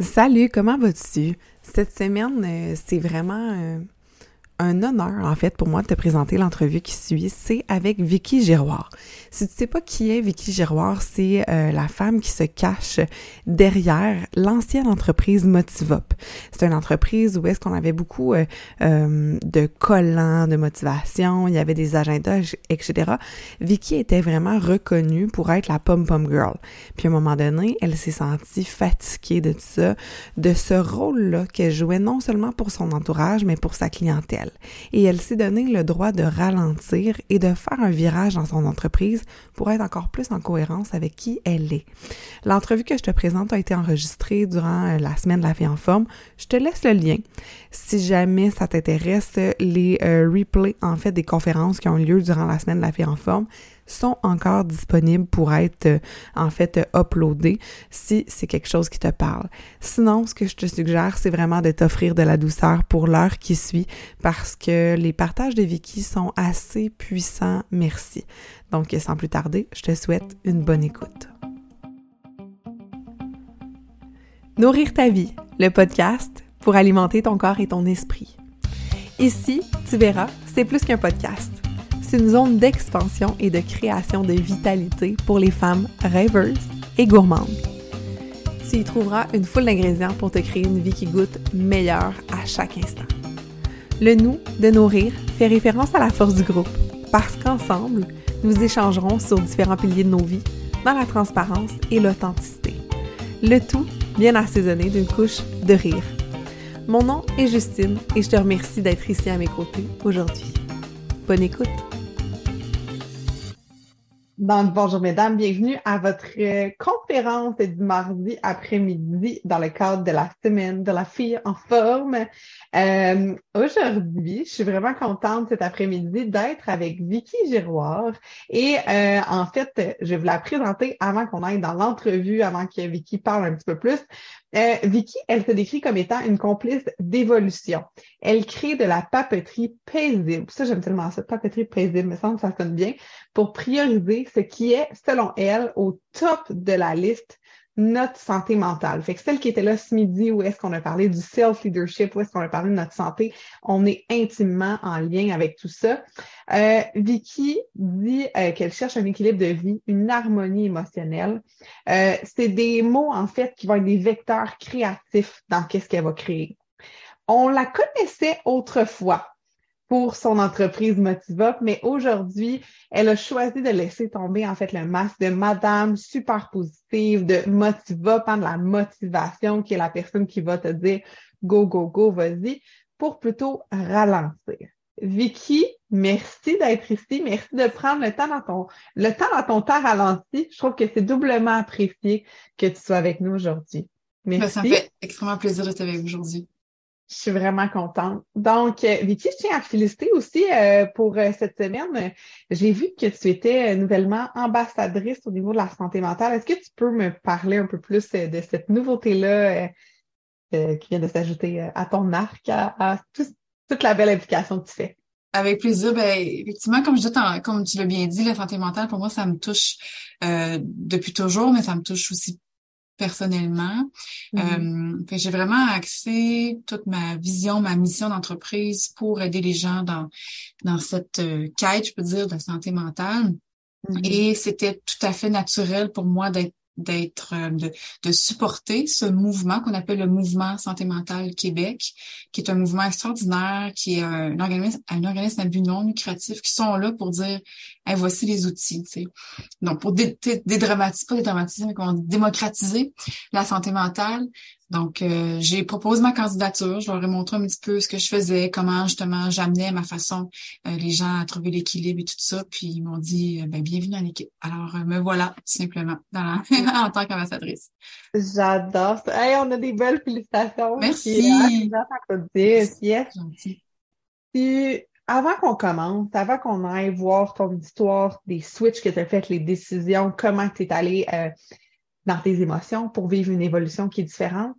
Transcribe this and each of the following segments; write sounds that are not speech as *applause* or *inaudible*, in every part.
Salut, comment vas-tu? Cette semaine, euh, c'est vraiment euh, un honneur, en fait, pour moi de te présenter l'entrevue qui suit. C'est avec Vicky Giroir. Si tu sais pas qui est Vicky Giroir, c'est euh, la femme qui se cache derrière l'ancienne entreprise Motivop. C'est une entreprise où est-ce qu'on avait beaucoup euh, euh, de collants, de motivation, il y avait des agendas, etc. Vicky était vraiment reconnue pour être la pom-pom girl. Puis à un moment donné, elle s'est sentie fatiguée de ça, de ce rôle-là qu'elle jouait non seulement pour son entourage, mais pour sa clientèle et elle s'est donné le droit de ralentir et de faire un virage dans son entreprise pour être encore plus en cohérence avec qui elle est. L'entrevue que je te présente a été enregistrée durant euh, la semaine de la fille en forme. Je te laisse le lien. Si jamais ça t'intéresse, les euh, replays en fait des conférences qui ont lieu durant la semaine de la fille en forme, sont encore disponibles pour être euh, en fait uploadés si c'est quelque chose qui te parle. Sinon, ce que je te suggère, c'est vraiment de t'offrir de la douceur pour l'heure qui suit parce que les partages de Vicky sont assez puissants, merci. Donc, sans plus tarder, je te souhaite une bonne écoute. Nourrir ta vie, le podcast pour alimenter ton corps et ton esprit. Ici, tu verras, c'est plus qu'un podcast c'est une zone d'expansion et de création de vitalité pour les femmes rêveuses et gourmandes. Tu y trouveras une foule d'ingrédients pour te créer une vie qui goûte meilleure à chaque instant. Le nous de nourrir fait référence à la force du groupe, parce qu'ensemble, nous échangerons sur différents piliers de nos vies dans la transparence et l'authenticité. Le tout bien assaisonné d'une couche de rire. Mon nom est Justine et je te remercie d'être ici à mes côtés aujourd'hui. Bonne écoute! Donc, bonjour mesdames, bienvenue à votre euh, conférence du mardi après-midi dans le cadre de la semaine de la fille en forme. Euh, aujourd'hui, je suis vraiment contente cet après-midi d'être avec Vicky Giroir et euh, en fait, je vais vous la présenter avant qu'on aille dans l'entrevue, avant que Vicky parle un petit peu plus. Euh, Vicky, elle se décrit comme étant une complice d'évolution. Elle crée de la papeterie paisible. Ça, j'aime tellement ça. Papeterie paisible, me semble que ça sonne bien. Pour prioriser ce qui est, selon elle, au top de la liste notre santé mentale. Fait que celle qui était là ce midi, où est-ce qu'on a parlé du self-leadership, où est-ce qu'on a parlé de notre santé, on est intimement en lien avec tout ça. Euh, Vicky dit euh, qu'elle cherche un équilibre de vie, une harmonie émotionnelle. Euh, c'est des mots, en fait, qui vont être des vecteurs créatifs dans qu'est-ce qu'elle va créer. On la connaissait autrefois pour son entreprise Motivop, mais aujourd'hui, elle a choisi de laisser tomber en fait le masque de madame super positive, de Motivop, hein, de la motivation, qui est la personne qui va te dire go, go, go, vas-y, pour plutôt ralentir. Vicky, merci d'être ici. Merci de prendre le temps dans ton, le temps dans ton temps ralenti. Je trouve que c'est doublement apprécié que tu sois avec nous aujourd'hui. Ben, merci. Ça me fait extrêmement plaisir d'être avec vous aujourd'hui. Je suis vraiment contente. Donc, euh, Vicky, je tiens à te féliciter aussi euh, pour euh, cette semaine. J'ai vu que tu étais nouvellement ambassadrice au niveau de la santé mentale. Est-ce que tu peux me parler un peu plus de cette nouveauté-là qui vient de s'ajouter à ton arc, à, toute la belle implication que tu fais? Avec plaisir. Ben, effectivement, comme je dis, comme tu l'as bien dit, la santé mentale, pour moi, ça me touche depuis toujours, mais ça me touche aussi personnellement. Mm-hmm. euh, j'ai vraiment axé toute ma vision, ma mission d'entreprise pour aider les gens dans dans cette euh, quête, je peux dire, de santé mentale. Mm-hmm. Et c'était tout à fait naturel pour moi d'être d'être euh, de, de, supporter ce mouvement qu'on appelle le mouvement santé mentale Québec, qui est un mouvement extraordinaire, qui est un organisme, un organisme à but non lucratif, qui sont là pour dire voici les outils. Tu sais. Donc, pour dédramatiser, pas dédramatiser, mais comment démocratiser la santé mentale, donc, euh, j'ai proposé ma candidature. Je leur ai montré un petit peu ce que je faisais, comment justement j'amenais ma façon euh, les gens à trouver l'équilibre et tout ça. Puis ils m'ont dit euh, ben, bienvenue dans l'équipe. Alors me voilà tout simplement dans *laughs* en tant qu'ambassadrice. J'adore ça. Hey, on a des belles félicitations. Merci. Puis, avant qu'on commence, avant qu'on aille voir ton histoire, des switches que tu as faites, les décisions, comment tu es allé dans tes émotions pour vivre une évolution qui est différente,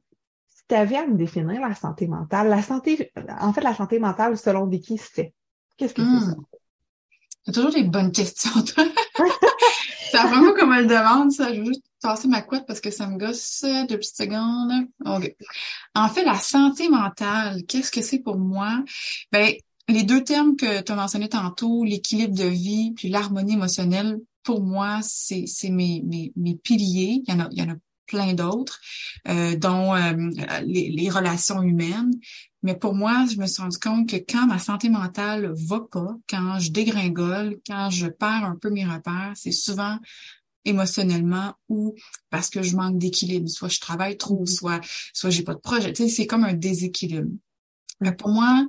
tu avais à me définir la santé mentale, la santé, en fait, la santé mentale selon Vicky, c'est qu'est-ce que c'est ça? Hmm. T'as toujours des bonnes questions, toi. *laughs* ça vraiment comme elle demande, ça. Je veux juste tasser ma couette parce que ça me gosse deux petites secondes. En fait, la santé mentale, qu'est-ce que c'est pour moi? Ben, les deux termes que tu as mentionnés tantôt, l'équilibre de vie puis l'harmonie émotionnelle, pour moi, c'est mes, mes, mes piliers. Il y en a, il y en a plein d'autres, euh, dont euh, les, les, relations humaines. Mais pour moi, je me suis rendu compte que quand ma santé mentale va pas, quand je dégringole, quand je perds un peu mes repères, c'est souvent émotionnellement ou parce que je manque d'équilibre. Soit je travaille trop, mm-hmm. soit soit j'ai pas de projet. Tu sais, c'est comme un déséquilibre. Mais pour moi,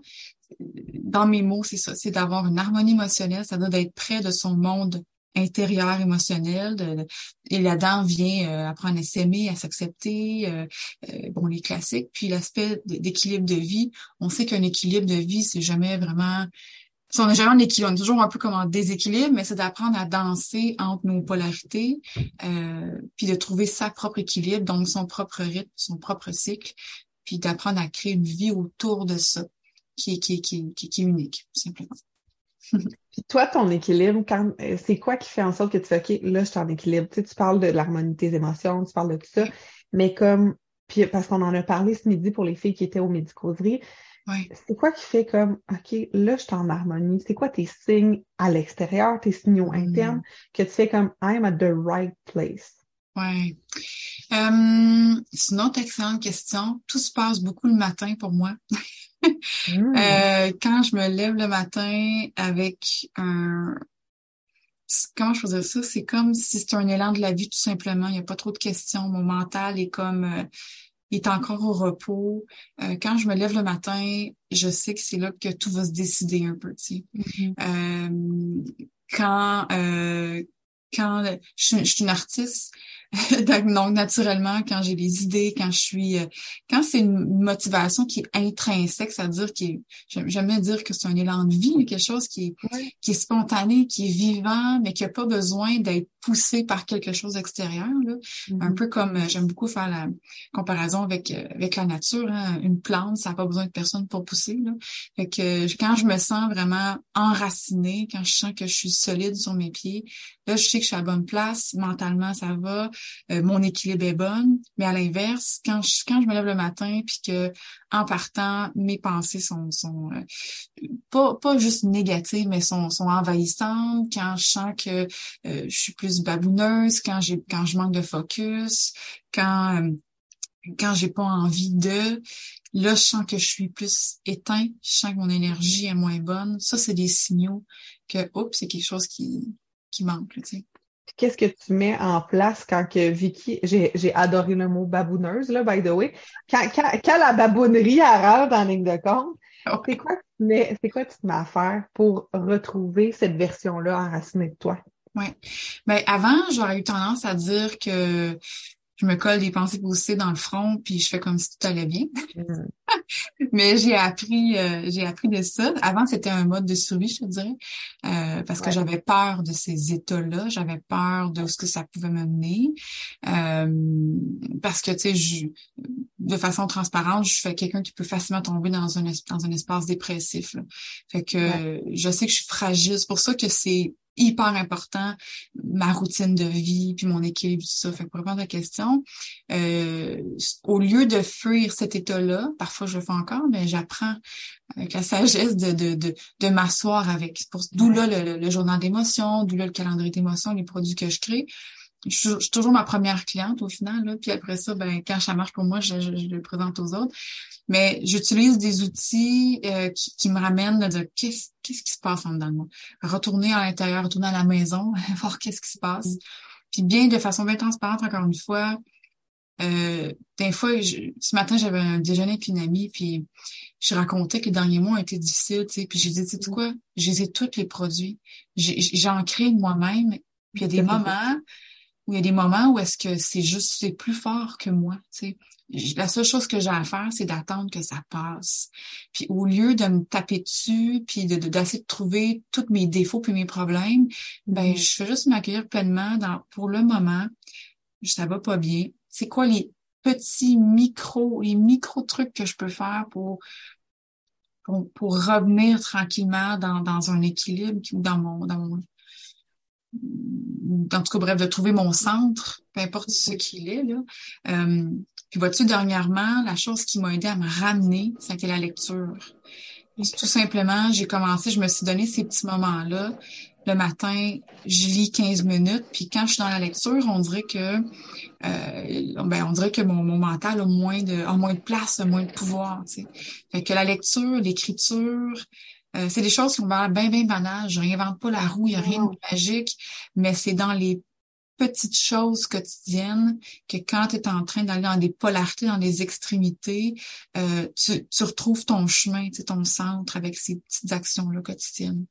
dans mes mots, c'est ça, c'est d'avoir une harmonie émotionnelle, c'est-à-dire d'être près de son monde intérieur émotionnel. De, et là-dedans vient euh, apprendre à s'aimer, à s'accepter, euh, euh, bon, les classiques. Puis l'aspect d'équilibre de vie, on sait qu'un équilibre de vie, c'est jamais vraiment... On n'est jamais en équilibre, on est toujours un peu comme en déséquilibre, mais c'est d'apprendre à danser entre nos polarités, puis de trouver sa propre équilibre, donc son propre rythme, son propre cycle, puis d'apprendre à créer une vie autour de ça, qui est, qui qui qui est unique, simplement. Puis toi, ton équilibre, euh, c'est quoi qui fait en sorte que tu fais OK, là, je suis en équilibre? Tu, sais, tu parles de l'harmonie de tes émotions, tu parles de tout ça, mais comme, puis parce qu'on en a parlé ce midi pour les filles qui étaient au médicoserie, c'est quoi qui fait comme OK, là, je suis en harmonie? C'est quoi tes signes à l'extérieur, tes signaux mm. internes, que tu fais comme I'm at the right place? Oui. Euh, c'est une autre excellente question. Tout se passe beaucoup le matin pour moi. *laughs* Hmm. Euh, quand je me lève le matin avec un... Comment je faisais ça? C'est comme si c'était un élan de la vie, tout simplement. Il n'y a pas trop de questions. Mon mental est comme... Euh, il est encore au repos. Euh, quand je me lève le matin, je sais que c'est là que tout va se décider un peu, tu sais. Mm-hmm. quand quand je, je, suis une artiste, *laughs* Donc, naturellement, quand j'ai des idées, quand je suis, euh, quand c'est une motivation qui est intrinsèque, c'est-à-dire qui j'aime jamais dire que c'est un élan de vie, quelque chose qui est, qui est spontané, qui est vivant, mais qui a pas besoin d'être poussé par quelque chose d'extérieur. Mm-hmm. Un peu comme euh, j'aime beaucoup faire la comparaison avec euh, avec la nature. Hein. Une plante, ça n'a pas besoin de personne pour pousser. Là. Fait que quand je me sens vraiment enracinée, quand je sens que je suis solide sur mes pieds, là, je sais que je suis à la bonne place. Mentalement, ça va. Euh, mon équilibre est bon. Mais à l'inverse, quand je, quand je me lève le matin puis que en partant, mes pensées sont, sont euh, pas, pas juste négatives, mais sont, sont envahissantes, quand je sens que euh, je suis plus babouneuse, quand j'ai quand je manque de focus, quand quand j'ai pas envie de, là, je sens que je suis plus éteint, je sens que mon énergie est moins bonne. Ça, c'est des signaux que, oups, c'est quelque chose qui, qui manque, tu sais qu'est-ce que tu mets en place quand que Vicky, j'ai adoré le mot babouneuse, là, by the way, quand, quand, la babounerie rentre en ligne de compte, c'est quoi, quoi tu te mets à faire pour retrouver cette version-là enracinée de toi? Oui. Ben, avant, j'aurais eu tendance à dire que je me colle des pensées positives dans le front, puis je fais comme si tout allait bien. Mm. *laughs* Mais j'ai appris, euh, j'ai appris de ça. Avant, c'était un mode de survie, je te dirais, euh, parce que j'avais peur de ces états-là, j'avais peur de ce que ça pouvait mener, euh, parce que tu sais, de façon transparente, je suis quelqu'un qui peut facilement tomber dans un dans un espace dépressif. Là. Fait que je sais que je suis fragile. C'est pour ça que c'est hyper important, ma routine de vie, puis mon équilibre, tout ça. Fait que pour répondre à la question, euh, au lieu de fuir cet état-là, parfois je le fais encore, mais j'apprends avec la sagesse de, de, de, de m'asseoir avec. D'où là le, journal d'émotion, d'où là le calendrier d'émotion, les produits que je crée. Je, suis toujours ma première cliente au final, là, puis après ça, ben, quand ça marche pour moi, je, je le présente aux autres. Mais j'utilise des outils euh, qui, qui, me ramènent dire qu'est-ce qu'est-ce qui se passe en dedans de moi? Retourner à l'intérieur, retourner à la maison, *laughs* voir qu'est-ce qui se passe. Mm. Puis bien de façon bien transparente, encore une fois. Euh, des fois, ce matin, j'avais un déjeuner avec une amie, puis je racontais que les derniers mois ont été difficiles, tu sais, puis j'ai dit, tu sais quoi, j'ai tous les produits. J'en crée moi-même, puis il y a des moments où il y a des moments où est-ce que c'est juste, c'est plus fort que moi, tu sais la seule chose que j'ai à faire, c'est d'attendre que ça passe. Puis au lieu de me taper dessus, puis de d'essayer de, trouver tous mes défauts puis mes problèmes, ben mm-hmm. je fais juste m'accueillir pleinement dans pour le moment, ça va pas bien. C'est quoi les petits micros, les micro trucs que je peux faire pour pour, pour revenir tranquillement dans, dans un équilibre dans mon dans mon en tout cas bref de trouver mon centre peu importe ce qu'il est là euh, puis vois-tu dernièrement la chose qui m'a aidé à me ramener c'était la lecture tout simplement j'ai commencé je me suis donné ces petits moments là le matin, je lis 15 minutes, puis quand je suis dans la lecture, on dirait que euh, ben, on dirait que mon, mon mental a moins de a moins de place, a moins de pouvoir. Tu sais. Fait que la lecture, l'écriture, euh, c'est des choses qui vont bien, bien banales. Je réinvente pas la roue, il n'y a rien de magique, mais c'est dans les petites choses quotidiennes que quand tu es en train d'aller dans des polarités, dans des extrémités, euh, tu, tu, retrouves ton chemin, tu ton centre avec ces petites actions-là quotidiennes.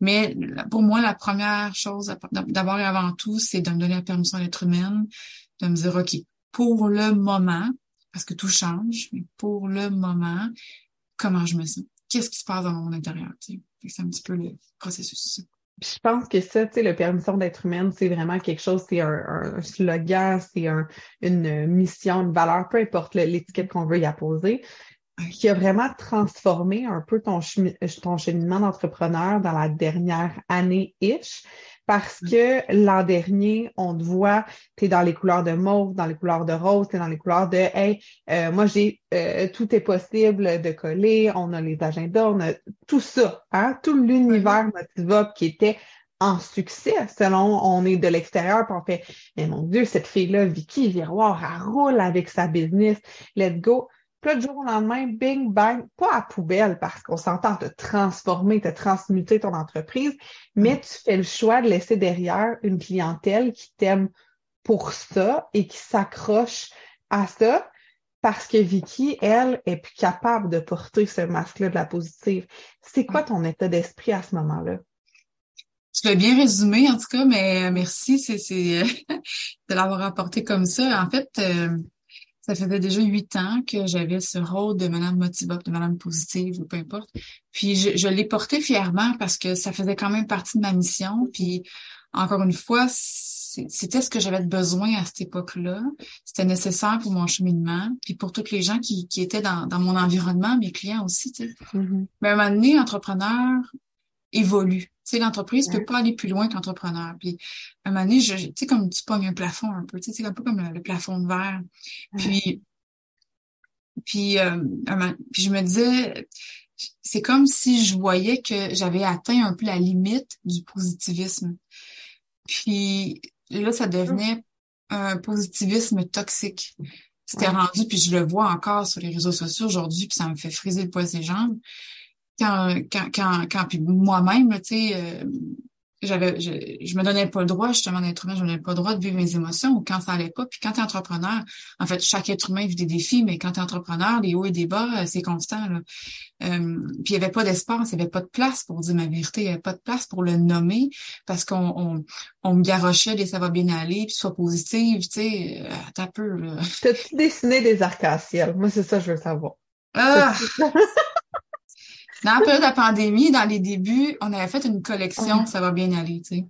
Mais pour moi, la première chose, d'abord et avant tout, c'est de me donner la permission d'être humaine, de me dire, OK, pour le moment, parce que tout change, mais pour le moment, comment je me sens? Qu'est-ce qui se passe dans mon intérieur? C'est un petit peu le processus je pense que ça, tu sais, la permission d'être humaine, c'est vraiment quelque chose, c'est un, slogan, c'est un, une mission, une valeur, peu importe l'étiquette qu'on veut y apposer, qui a vraiment transformé un peu ton, ton cheminement d'entrepreneur dans la dernière année-ish parce mm. que l'an dernier, on te voit, tu es dans les couleurs de mauve, dans les couleurs de rose, tu es dans les couleurs de Hey, euh, moi j'ai euh, tout est possible de coller, on a les agendas, on a tout ça, hein, tout l'univers Motivop qui était en succès selon on est de l'extérieur puis on fait mais mon Dieu, cette fille-là, Vicky Viroir, elle roule avec sa business, let's go. Puis là, du jour au lendemain, bing, bang, pas à poubelle parce qu'on s'entend te transformer, te transmuter ton entreprise, mais tu fais le choix de laisser derrière une clientèle qui t'aime pour ça et qui s'accroche à ça parce que Vicky, elle, est plus capable de porter ce masque-là de la positive. C'est quoi ton état d'esprit à ce moment-là? Tu l'as bien résumé, en tout cas, mais merci, c'est *laughs* de l'avoir apporté comme ça. En fait, euh, ça faisait déjà huit ans que j'avais ce rôle de Madame Motivop, de Madame Positive, ou peu importe. Puis je, je l'ai porté fièrement parce que ça faisait quand même partie de ma mission. Puis encore une fois, c'était ce que j'avais besoin à cette époque-là. C'était nécessaire pour mon cheminement, puis pour toutes les gens qui, qui étaient dans, dans mon environnement, mes clients aussi. Tu sais. Mm-hmm. Mais à un moment donné, entrepreneur évolue sais, l'entreprise peut pas aller plus loin qu'entrepreneur. Puis, à un moment donné, tu sais, comme tu pognes un plafond un peu, tu sais, c'est un peu comme le, plafond de verre. Puis, puis, euh, puis je me disais, c'est comme si je voyais que j'avais atteint un peu la limite du positivisme. Puis là, ça devenait un positivisme toxique. C'était rendu, puis je le vois encore sur les réseaux sociaux aujourd'hui, puis ça me fait friser le poids des jambes quand, quand, quand, quand puis moi-même, tu sais, euh, j'avais, je, je me donnais pas le droit, justement, d'être humain, je me donnais pas le droit de vivre mes émotions ou quand ça allait pas. Puis quand tu es entrepreneur, en fait, chaque être humain vit des défis, mais quand tu es entrepreneur, les hauts et des bas, euh, c'est constant. Là. Euh, puis il y avait pas d'espace, il y avait pas de place pour dire ma vérité, il y avait pas de place pour le nommer parce qu'on on, on me garochait des ça va bien aller, puis soit positive, tu sais, euh, t'as peu. T'as-tu dessiné des arcs-en-ciel? Moi, c'est ça que je veux savoir. Ah! *laughs* Dans la période de la pandémie, dans les débuts, on avait fait une collection, ça va bien aller, tu sais.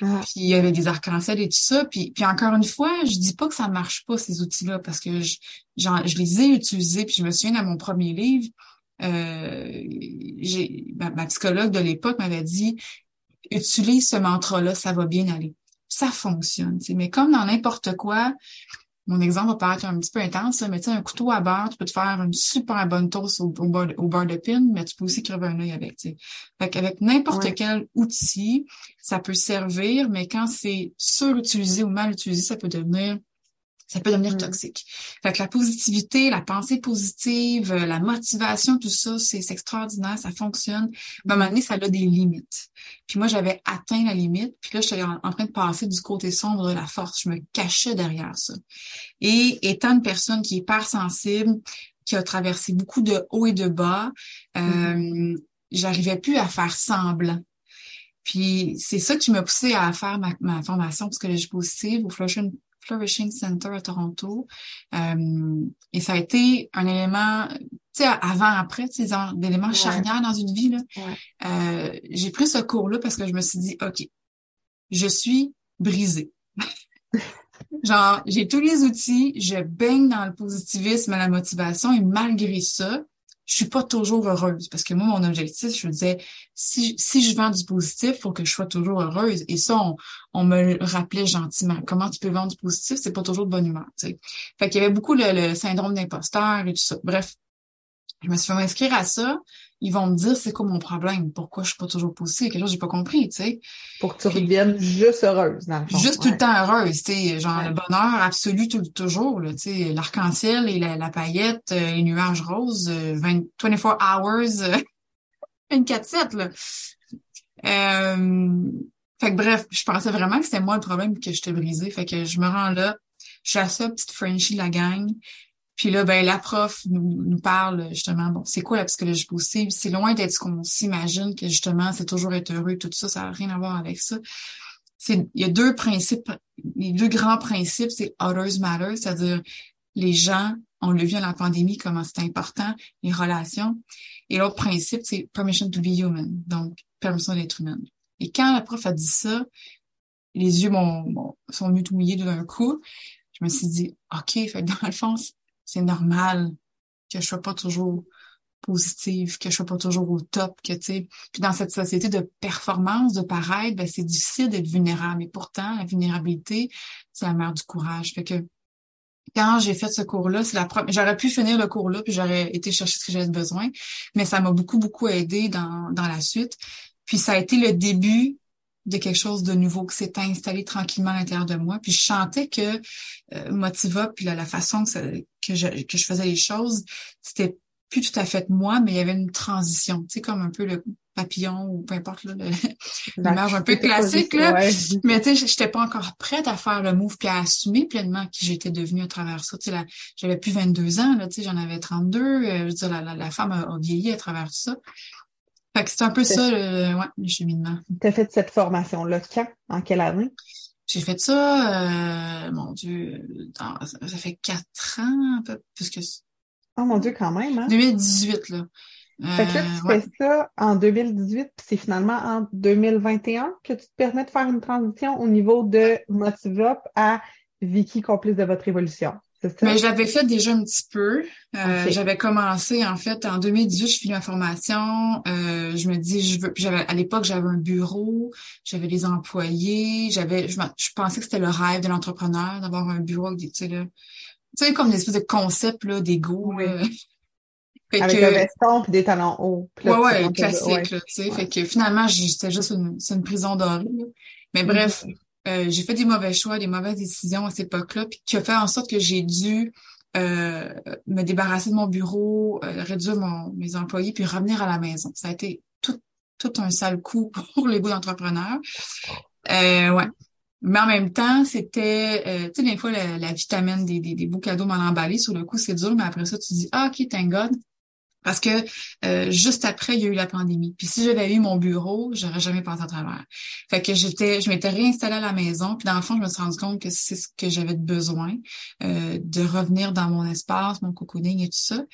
Puis il y avait des arcs-en-ciel et tout ça. Puis, puis encore une fois, je dis pas que ça marche pas, ces outils-là, parce que je, je les ai utilisés. Puis je me souviens, dans mon premier livre, euh, j'ai ma, psychologue de l'époque m'avait dit utilise ce mantra-là, ça va bien aller. Ça fonctionne. Mais comme dans n'importe quoi, mon exemple va paraître un petit peu intense, mais tu sais, un couteau à beurre, tu peux te faire une super bonne toast au, au, beurre, de pin, mais tu peux aussi crever un œil avec, tu sais. Fait qu'avec n'importe quel outil, ça peut servir, mais quand c'est surutilisé ou mal utilisé, ça peut devenir ça peut devenir mm. toxique. Fait que la positivité, la pensée positive, euh, la motivation, tout ça, c'est extraordinaire, ça fonctionne. Mais à un moment donné, ça a des limites. Puis moi, j'avais atteint la limite, puis là, j'étais en, en, train de passer du côté sombre de la force. Je me cachais derrière ça. Et étant une personne qui est hyper sensible, qui a traversé beaucoup de hauts et de bas, euh, mm-hmm. j'arrivais plus à faire semblant. Puis c'est ça qui m'a poussé à faire ma, ma formation psychologie positive au Flushing Flourishing Center à Toronto. Euh, et ça a été un élément, tu sais, avant-après, tu sais, d'éléments charnières dans une vie. Là. Euh, j'ai pris ce cours-là parce que je me suis dit, OK, je suis brisée. *laughs* Genre, j'ai tous les outils, je baigne dans le positivisme, la motivation, et malgré ça, je suis pas toujours heureuse. Parce que moi, mon objectif, je disais, si, si je vends du positif, faut que je sois toujours heureuse. Et ça, on, me le rappelait gentiment. Comment tu peux vendre du positif? C'est pas toujours de bonne humeur. sais. Fait qu'il y avait beaucoup le, le syndrome d'imposteur et tout ça. Bref, je me suis fait m'inscrire à ça ils vont me dire c'est quoi mon problème, pourquoi je suis pas toujours positive, quelque chose que j'ai pas compris, tu sais. Pour que tu reviennes juste heureuse, dans le fond. Juste tout le temps heureuse, tu sais, genre le bonheur absolu tout, toujours, tu sais, l'arc-en-ciel et la, paillette, euh, les nuages roses, 20, 24 hours, *laughs* 24-7, là. Euh, fait que bref, je pensais vraiment que c'était moi le problème que je t'ai brisé. Fait que je me rends là, je suis la seule petite Frenchie de la gang. Puis là, ben la prof nous, nous parle justement, bon, c'est quoi la psychologie positive? C'est loin d'être ce qu'on s'imagine que justement, c'est toujours être heureux, tout ça, ça n'a rien à voir avec ça. Il y a deux principes, les deux grands principes, c'est others matter, c'est-à-dire les gens, on le vu à la pandémie, comment c'est important, les relations. Et l'autre principe, c'est permission to be human, donc permission d'être humain. Et quand la prof a dit ça, les yeux m'ont, sont tout d'un coup. Je me suis dit, OK, fait dans le fond, c'est normal que je sois pas toujours positive, que je sois pas toujours au top, que tu sais. Puis dans cette société de performance, de paraître, ben c'est difficile d'être vulnérable. Et pourtant, la vulnérabilité, c'est la mère du courage. Fait que quand j'ai fait ce cours-là, c'est la première. J'aurais pu finir le cours-là, puis j'aurais été chercher ce que j'avais besoin, mais ça m'a beaucoup, beaucoup aidé dans, dans la suite. Puis ça a été le début de quelque chose de nouveau qui s'est installé tranquillement à l'intérieur de moi. Puis je chantais que euh, Motiva, puis la, façon que, que, je, que je faisais les choses, c'était plus tout à fait moi, mais il y avait une transition, tu sais, comme un peu le papillon ou peu importe l'image un peu classique là. Mais tu sais, j'étais pas encore prête à faire le move puis à assumer pleinement qui j'étais devenue à travers ça. Tu sais, j'avais plus 22 ans là, tu sais, j'en avais 32. Euh, je veux dire, la, la, femme a, a, vieilli à travers ça c'est un peu ça le, ouais, le cheminement. Tu as fait cette formation-là quand? En quelle année? J'ai fait ça, euh, mon Dieu, ça fait quatre ans, plus que. Oh mon Dieu, quand même, hein? 2018, là. fait que là, tu euh, fais ça en 2018, puis c'est finalement en 2021 que tu te permets de faire une transition au niveau de Motivop à Vicky, complice de votre évolution. Mais je l'avais fait déjà un petit peu. Euh, j'avais commencé en fait en 2018, je finis ma formation. Euh, je me dis, je veux. J'avais à l'époque, j'avais un bureau, j'avais des employés, j'avais. Je, je, pensais que c'était le rêve de l'entrepreneur d'avoir un bureau avec des, tu sais, là, tu sais comme des espèces de concepts là, d'ego. Oui. *laughs* avec un veston et des talons hauts. Ouais, ouais, classique. Là, tu sais, fait que finalement, c'était juste une, une prison dorée. Mais bref. Euh, j'ai fait des mauvais choix, des mauvaises décisions à cette époque-là, puis qui a fait en sorte que j'ai dû euh, me débarrasser de mon bureau, euh, réduire mon, mes employés, puis revenir à la maison. Ça a été tout, tout un sale coup *laughs* pour les bouts d'entrepreneurs. ouais. Mais en même temps, c'était, tu sais, des fois, la, vitamine des, des, des beaux cadeaux mal emballés, sur le coup, c'est dur, mais après ça, tu dis, ah, OK, thank God, parce que euh, juste après, il y a eu la pandémie. Puis si j'avais eu mon bureau, j'aurais jamais passé à travers. Fait que j'étais, je m'étais réinstallée à la maison. Puis dans le fond, je me suis rendu compte que c'est ce que j'avais besoin, euh, de revenir dans mon espace, mon cocooning et tout ça.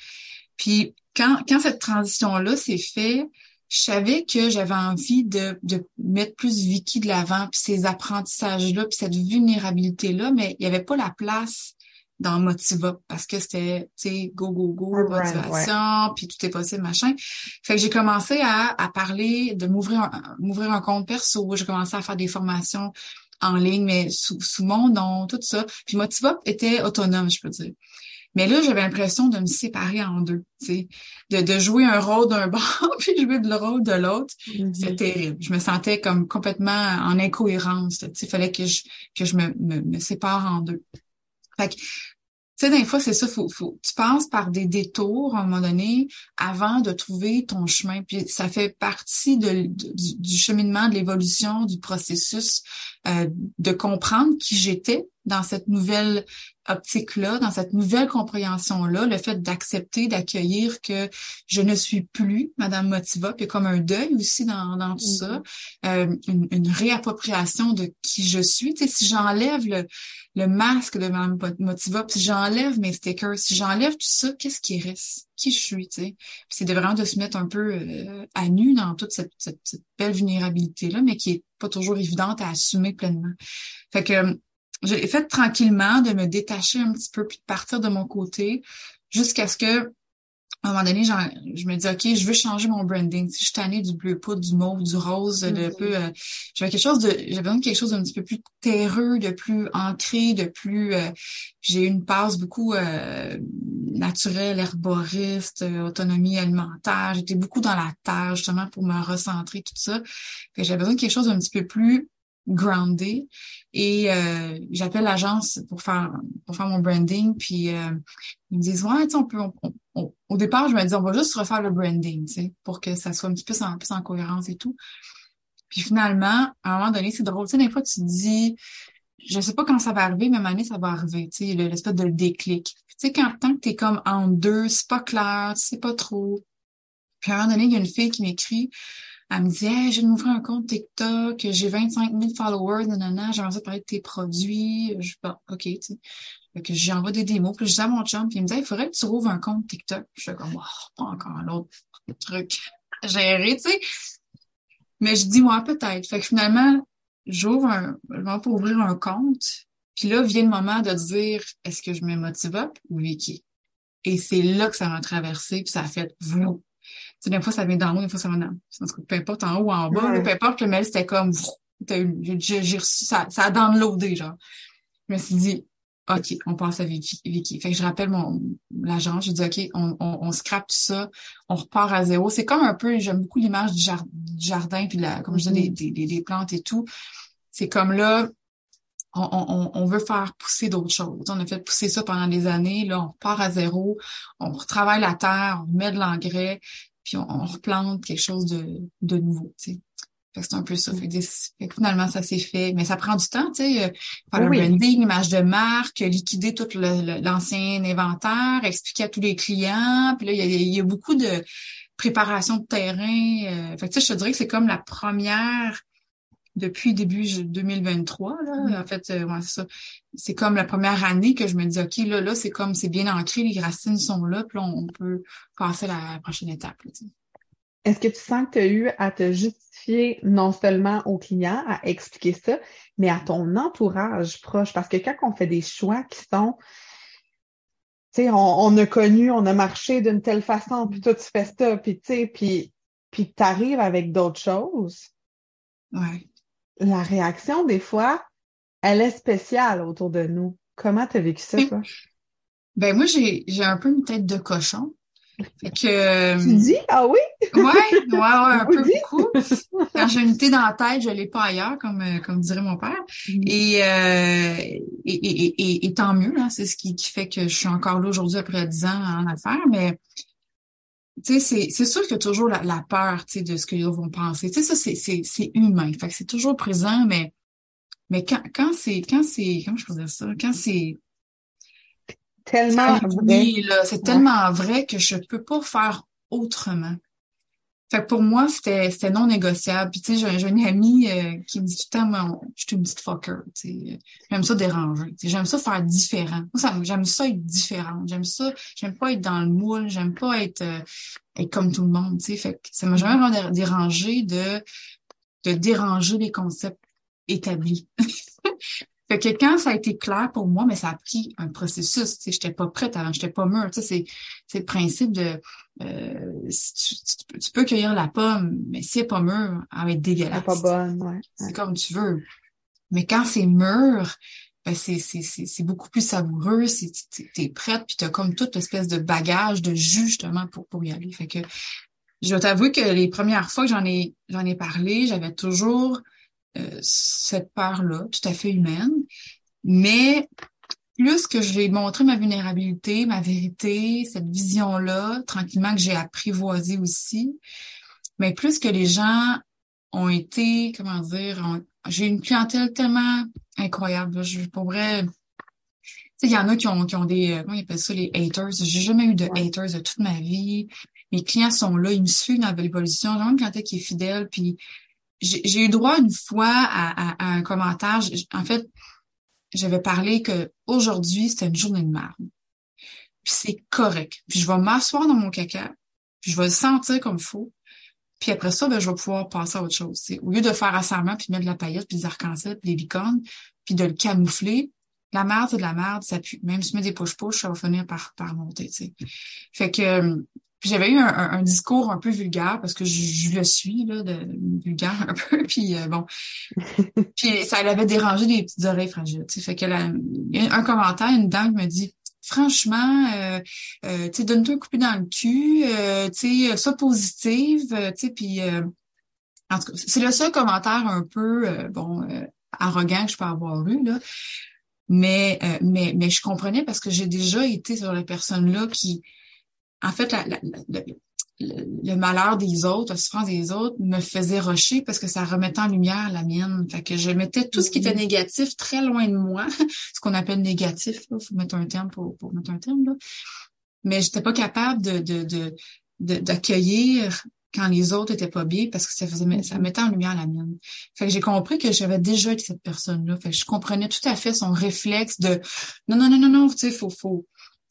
Puis quand, quand cette transition-là s'est faite, je savais que j'avais envie de, de mettre plus Vicky de l'avant, puis ces apprentissages-là, puis cette vulnérabilité-là, mais il n'y avait pas la place dans Motiva parce que c'était, tu sais, go, go, go, motivation, puis tout est possible, machin. Fait que j'ai commencé à, à parler, de m'ouvrir un, m'ouvrir un compte perso. J'ai commencé à faire des formations en ligne, mais sous, sous mon nom, tout ça. Puis Motiva était autonome, je peux dire. Mais là, j'avais l'impression de me séparer en deux, tu sais, de, de jouer un rôle d'un *laughs* bord puis jouer le rôle de l'autre. Mm-hmm. C'est terrible. Je me sentais comme complètement en incohérence. Tu sais, fallait que je que je me, me, me sépare en deux. Fait que, tu sais, des fois, c'est ça, faut, faut, tu passes par des détours à un moment donné avant de trouver ton chemin. Puis ça fait partie de, du, du, cheminement, de l'évolution, du processus, euh, de comprendre qui j'étais dans cette nouvelle optique-là, dans cette nouvelle compréhension-là, le fait d'accepter, d'accueillir que je ne suis plus Madame Motiva, puis comme un deuil aussi dans, dans tout ça, mm-hmm. euh, une, une, réappropriation de qui je suis. Tu sais, si j'enlève le, le masque de Madame Motiva, puis si j'enlève mes stickers, si j'enlève tout ça, qu'est-ce qui reste? Qui je suis, tu sais? c'est de vraiment de se mettre un peu euh, à nu dans toute cette, cette, cette belle vulnérabilité-là, mais qui est pas toujours évidente à assumer pleinement. Fait que je l'ai fait tranquillement de me détacher un petit peu puis de partir de mon côté jusqu'à ce que à un moment donné, je me dis, OK, je veux changer mon branding. Si je suis tannée du bleu poudre, du mauve, du rose, de mm-hmm. peu, euh, j'avais quelque chose de, j'avais besoin de quelque chose d'un petit peu plus terreux, de plus ancré, de plus, euh, j'ai eu une passe beaucoup euh, naturelle, herboriste, euh, autonomie alimentaire. J'étais beaucoup dans la terre, justement, pour me recentrer, tout ça. j'avais besoin de quelque chose d'un petit peu plus groundé. Et euh, j'appelle l'agence pour faire pour faire mon branding puis euh, ils me disent ouais on peut au départ je me dis on va juste refaire le branding tu sais pour que ça soit un petit peu en plus en cohérence et tout. Puis finalement à un moment donné c'est drôle tu sais des fois tu dis je sais pas quand ça va arriver mais à année ça va arriver tu sais l'espèce de déclic. Tu sais quand tant que t'es comme en deux c'est pas clair tu sais pas trop. Puis à un moment donné il y a une fille qui m'écrit elle me dit, hey, je viens de m'ouvrir un compte TikTok, j'ai 25 000 followers, nanana, j'aimerais ça parler de tes produits. Je pas, OK, tu sais. Fait que j'envoie des démos, puis je dis à mon chum, puis il me dit, il faudrait que tu ouvres un compte TikTok. Je suis comme, oh, pas encore un autre truc à gérer, tu sais. Mais je dis, moi, peut-être. Fait que finalement, j'ouvre un, je vais pour ouvrir un compte. Puis là, vient le moment de dire, est-ce que je mets Motive ou Vicky? Et c'est là que ça m'a traversé, puis ça a fait, vous, sais, des fois, ça vient d'en haut, des fois, ça vient d'en peu importe, en haut ou en bas, peu importe, le mail, c'était comme, j'ai reçu, ça, ça a downloadé, genre. Je me suis dit, OK, on passe à Vicky. Vicky. Fait que je rappelle mon l'agent, je dis OK, on, on, on scrape tout ça, on repart à zéro. C'est comme un peu, j'aime beaucoup l'image du, jardin, puis la, comme je dis, des, des, des, plantes et tout. C'est comme là, on, on, on, veut faire pousser d'autres choses. On a fait pousser ça pendant des années. Là, on repart à zéro, on retravaille la terre, on met de l'engrais, puis on, replante quelque chose de, de nouveau, tu sais. c'est un peu ça. Fait que, finalement, ça s'est fait. Mais ça prend du temps, tu sais. Euh, faire le branding, l'image de marque, liquider tout l'ancien inventaire, expliquer à tous les clients. Puis là, il y a, beaucoup de préparation de terrain. Euh, fait que, tu sais, je te dirais que c'est comme la première depuis début 2023. Là, mm. En fait, euh, c'est ça. C'est comme la première année que je me dis, OK, là, là, c'est comme c'est bien ancré, les racines sont là, puis là, on peut passer à la prochaine étape. Est-ce que tu sens que tu as eu à te justifier non seulement aux clients, à expliquer ça, mais à ton entourage proche? Parce que quand on fait des choix qui sont tu sais, on, a connu, on a marché d'une telle façon, puis toi, tu fais ça, puis tu sais, puis, puis tu arrives avec d'autres choses. Ouais la réaction, des fois, elle est spéciale autour de nous. Comment tu as vécu ça, toi? Ben moi, j'ai, j'ai un peu une tête de cochon. Fait que, tu dis? Ah oui? ouais, ouais, ouais, un *laughs* peu beaucoup. Quand j'ai une thé dans la tête, je l'ai pas ailleurs, comme, euh, comme dirait mon père. Mm. Et, euh, et, et, et, et, tant mieux, hein, c'est ce qui, qui fait que je suis encore là aujourd'hui après dix ans en affaires, mais tu sais, c'est sûr qu'il y a toujours la, la peur, tu sais, de ce que les autres vont penser. Tu sais, ça, c'est humain. Fait que c'est toujours présent, mais, mais quand, quand c'est, quand c'est, comment je peux dire ça? Quand c'est, tellement vrai. C'est tellement vrai que je peux pas faire autrement. Fait que pour moi, c'était non négociable. Puis tu sais, j'ai une amie euh, qui me dit tout le temps, je suis une petite fucker. J'aime ça déranger. j'aime ça faire différent. Moi, j'aime ça être différente. J'aime ça. J'aime pas être dans le moule. J'aime pas être euh, être comme tout le monde. Tu sais, fait que ça m'a jamais vraiment dérangé de de déranger les concepts établis. *laughs* Fait que quand ça a été clair pour moi, mais ça a pris un processus. Tu sais, j'étais pas prête avant, j'étais pas mûre. Tu sais, c'est, c'est le principe de euh, tu, peux cueillir la pomme, mais si elle n'est pas mûre, elle va être dégueulasse. Elle pas bonne, ouais. C'est comme tu veux. Mais quand c'est mûr, ben c'est, c'est, c'est, beaucoup plus savoureux, c'est, t'es prête, puis t'as comme toute espèce de bagage, de jus justement pour, pour y aller. Fait que je vais t'avouer que les premières fois que j'en ai j'en ai parlé, j'avais toujours euh, cette part-là, tout à fait humaine. Mais plus que j'ai montré ma vulnérabilité, ma vérité, cette vision-là, tranquillement que j'ai apprivoisé aussi, mais plus que les gens ont été, comment dire, j'ai une clientèle tellement incroyable. Je pourrais il y en a qui ont, qui ont des, euh, comment ils appellent ça, les haters. J'ai jamais eu de haters de toute ma vie. Mes clients sont là, ils me suivent dans l'évolution. J'ai une clientèle qui est fidèle, puis j'ai eu droit une fois à, un commentaire. En fait, j'avais parlé que aujourd'hui c'était une journée de merde. Puis c'est correct. Puis je vais m'asseoir dans mon caca, puis je vais le sentir comme faut. Puis après ça, ben, je vais pouvoir passer à autre chose. Au lieu de faire assemblement, puis mettre de la paillette, puis des arcs-en-ciel, puis des licornes, puis de le camoufler, la merde, c'est de la merde, ça pue. Même si tu mets des push-push, ça va finir par, par monter. Fait que Puis j'avais eu un, discours un peu vulgaire parce que je, le suis, là, de, vulgaire un peu. *laughs* Puis euh, bon. *laughs* puis ça l'avait dérangé des petites oreilles fragiles. Tu sais, fait que là, un commentaire, une dame me dit franchement, euh, euh, tu sais, donne-toi un coup dans le cul, euh, tu sais, sois positive, tu sais, puis en tout cas, c'est le seul commentaire un peu, bon, arrogant que je peux avoir eu, là. Mais, mais, mais je comprenais parce que j'ai déjà été sur la personne-là qui, en fait, la, le, malheur des autres, la souffrance des autres me faisait rocher parce que ça remettait en lumière la mienne. Fait que je mettais tout ce qui était mm-hmm. négatif très loin de moi, *laughs* ce qu'on appelle négatif, il faut mettre un terme pour, pour mettre un terme. Là. Mais j'étais pas capable de, de, de, d'accueillir quand les autres étaient pas bien parce que ça faisait ça mm-hmm. mettait en lumière la mienne. Fait que j'ai compris que j'avais déjà été cette personne-là. Fait que je comprenais tout à fait son réflexe de non, non, non, non, non, tu sais, faut, faut,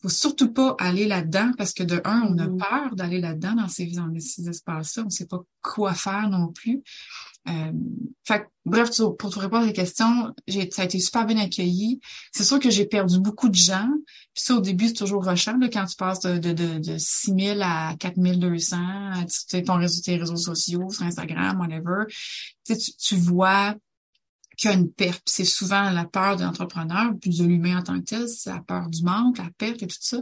faut surtout pas aller là-dedans parce que de un, on a mm-hmm. peur d'aller là-dedans dans ces, dans ces espaces-là. On sait pas quoi faire non plus. Euh, fait, bref, pour te répondre à la question, ça a été super bien accueilli. C'est sûr que j'ai perdu beaucoup de gens. Puis ça, au début, c'est toujours rushant, là, quand tu passes de, de, de, de 6 000 à 4 200, tu ton réseau, tes réseaux sociaux, sur Instagram, whatever. Tu, tu vois qu'il y a une perte. C'est souvent la peur de l'entrepreneur, plus de l'humain en tant que tel, c'est la peur du manque, la perte et tout ça.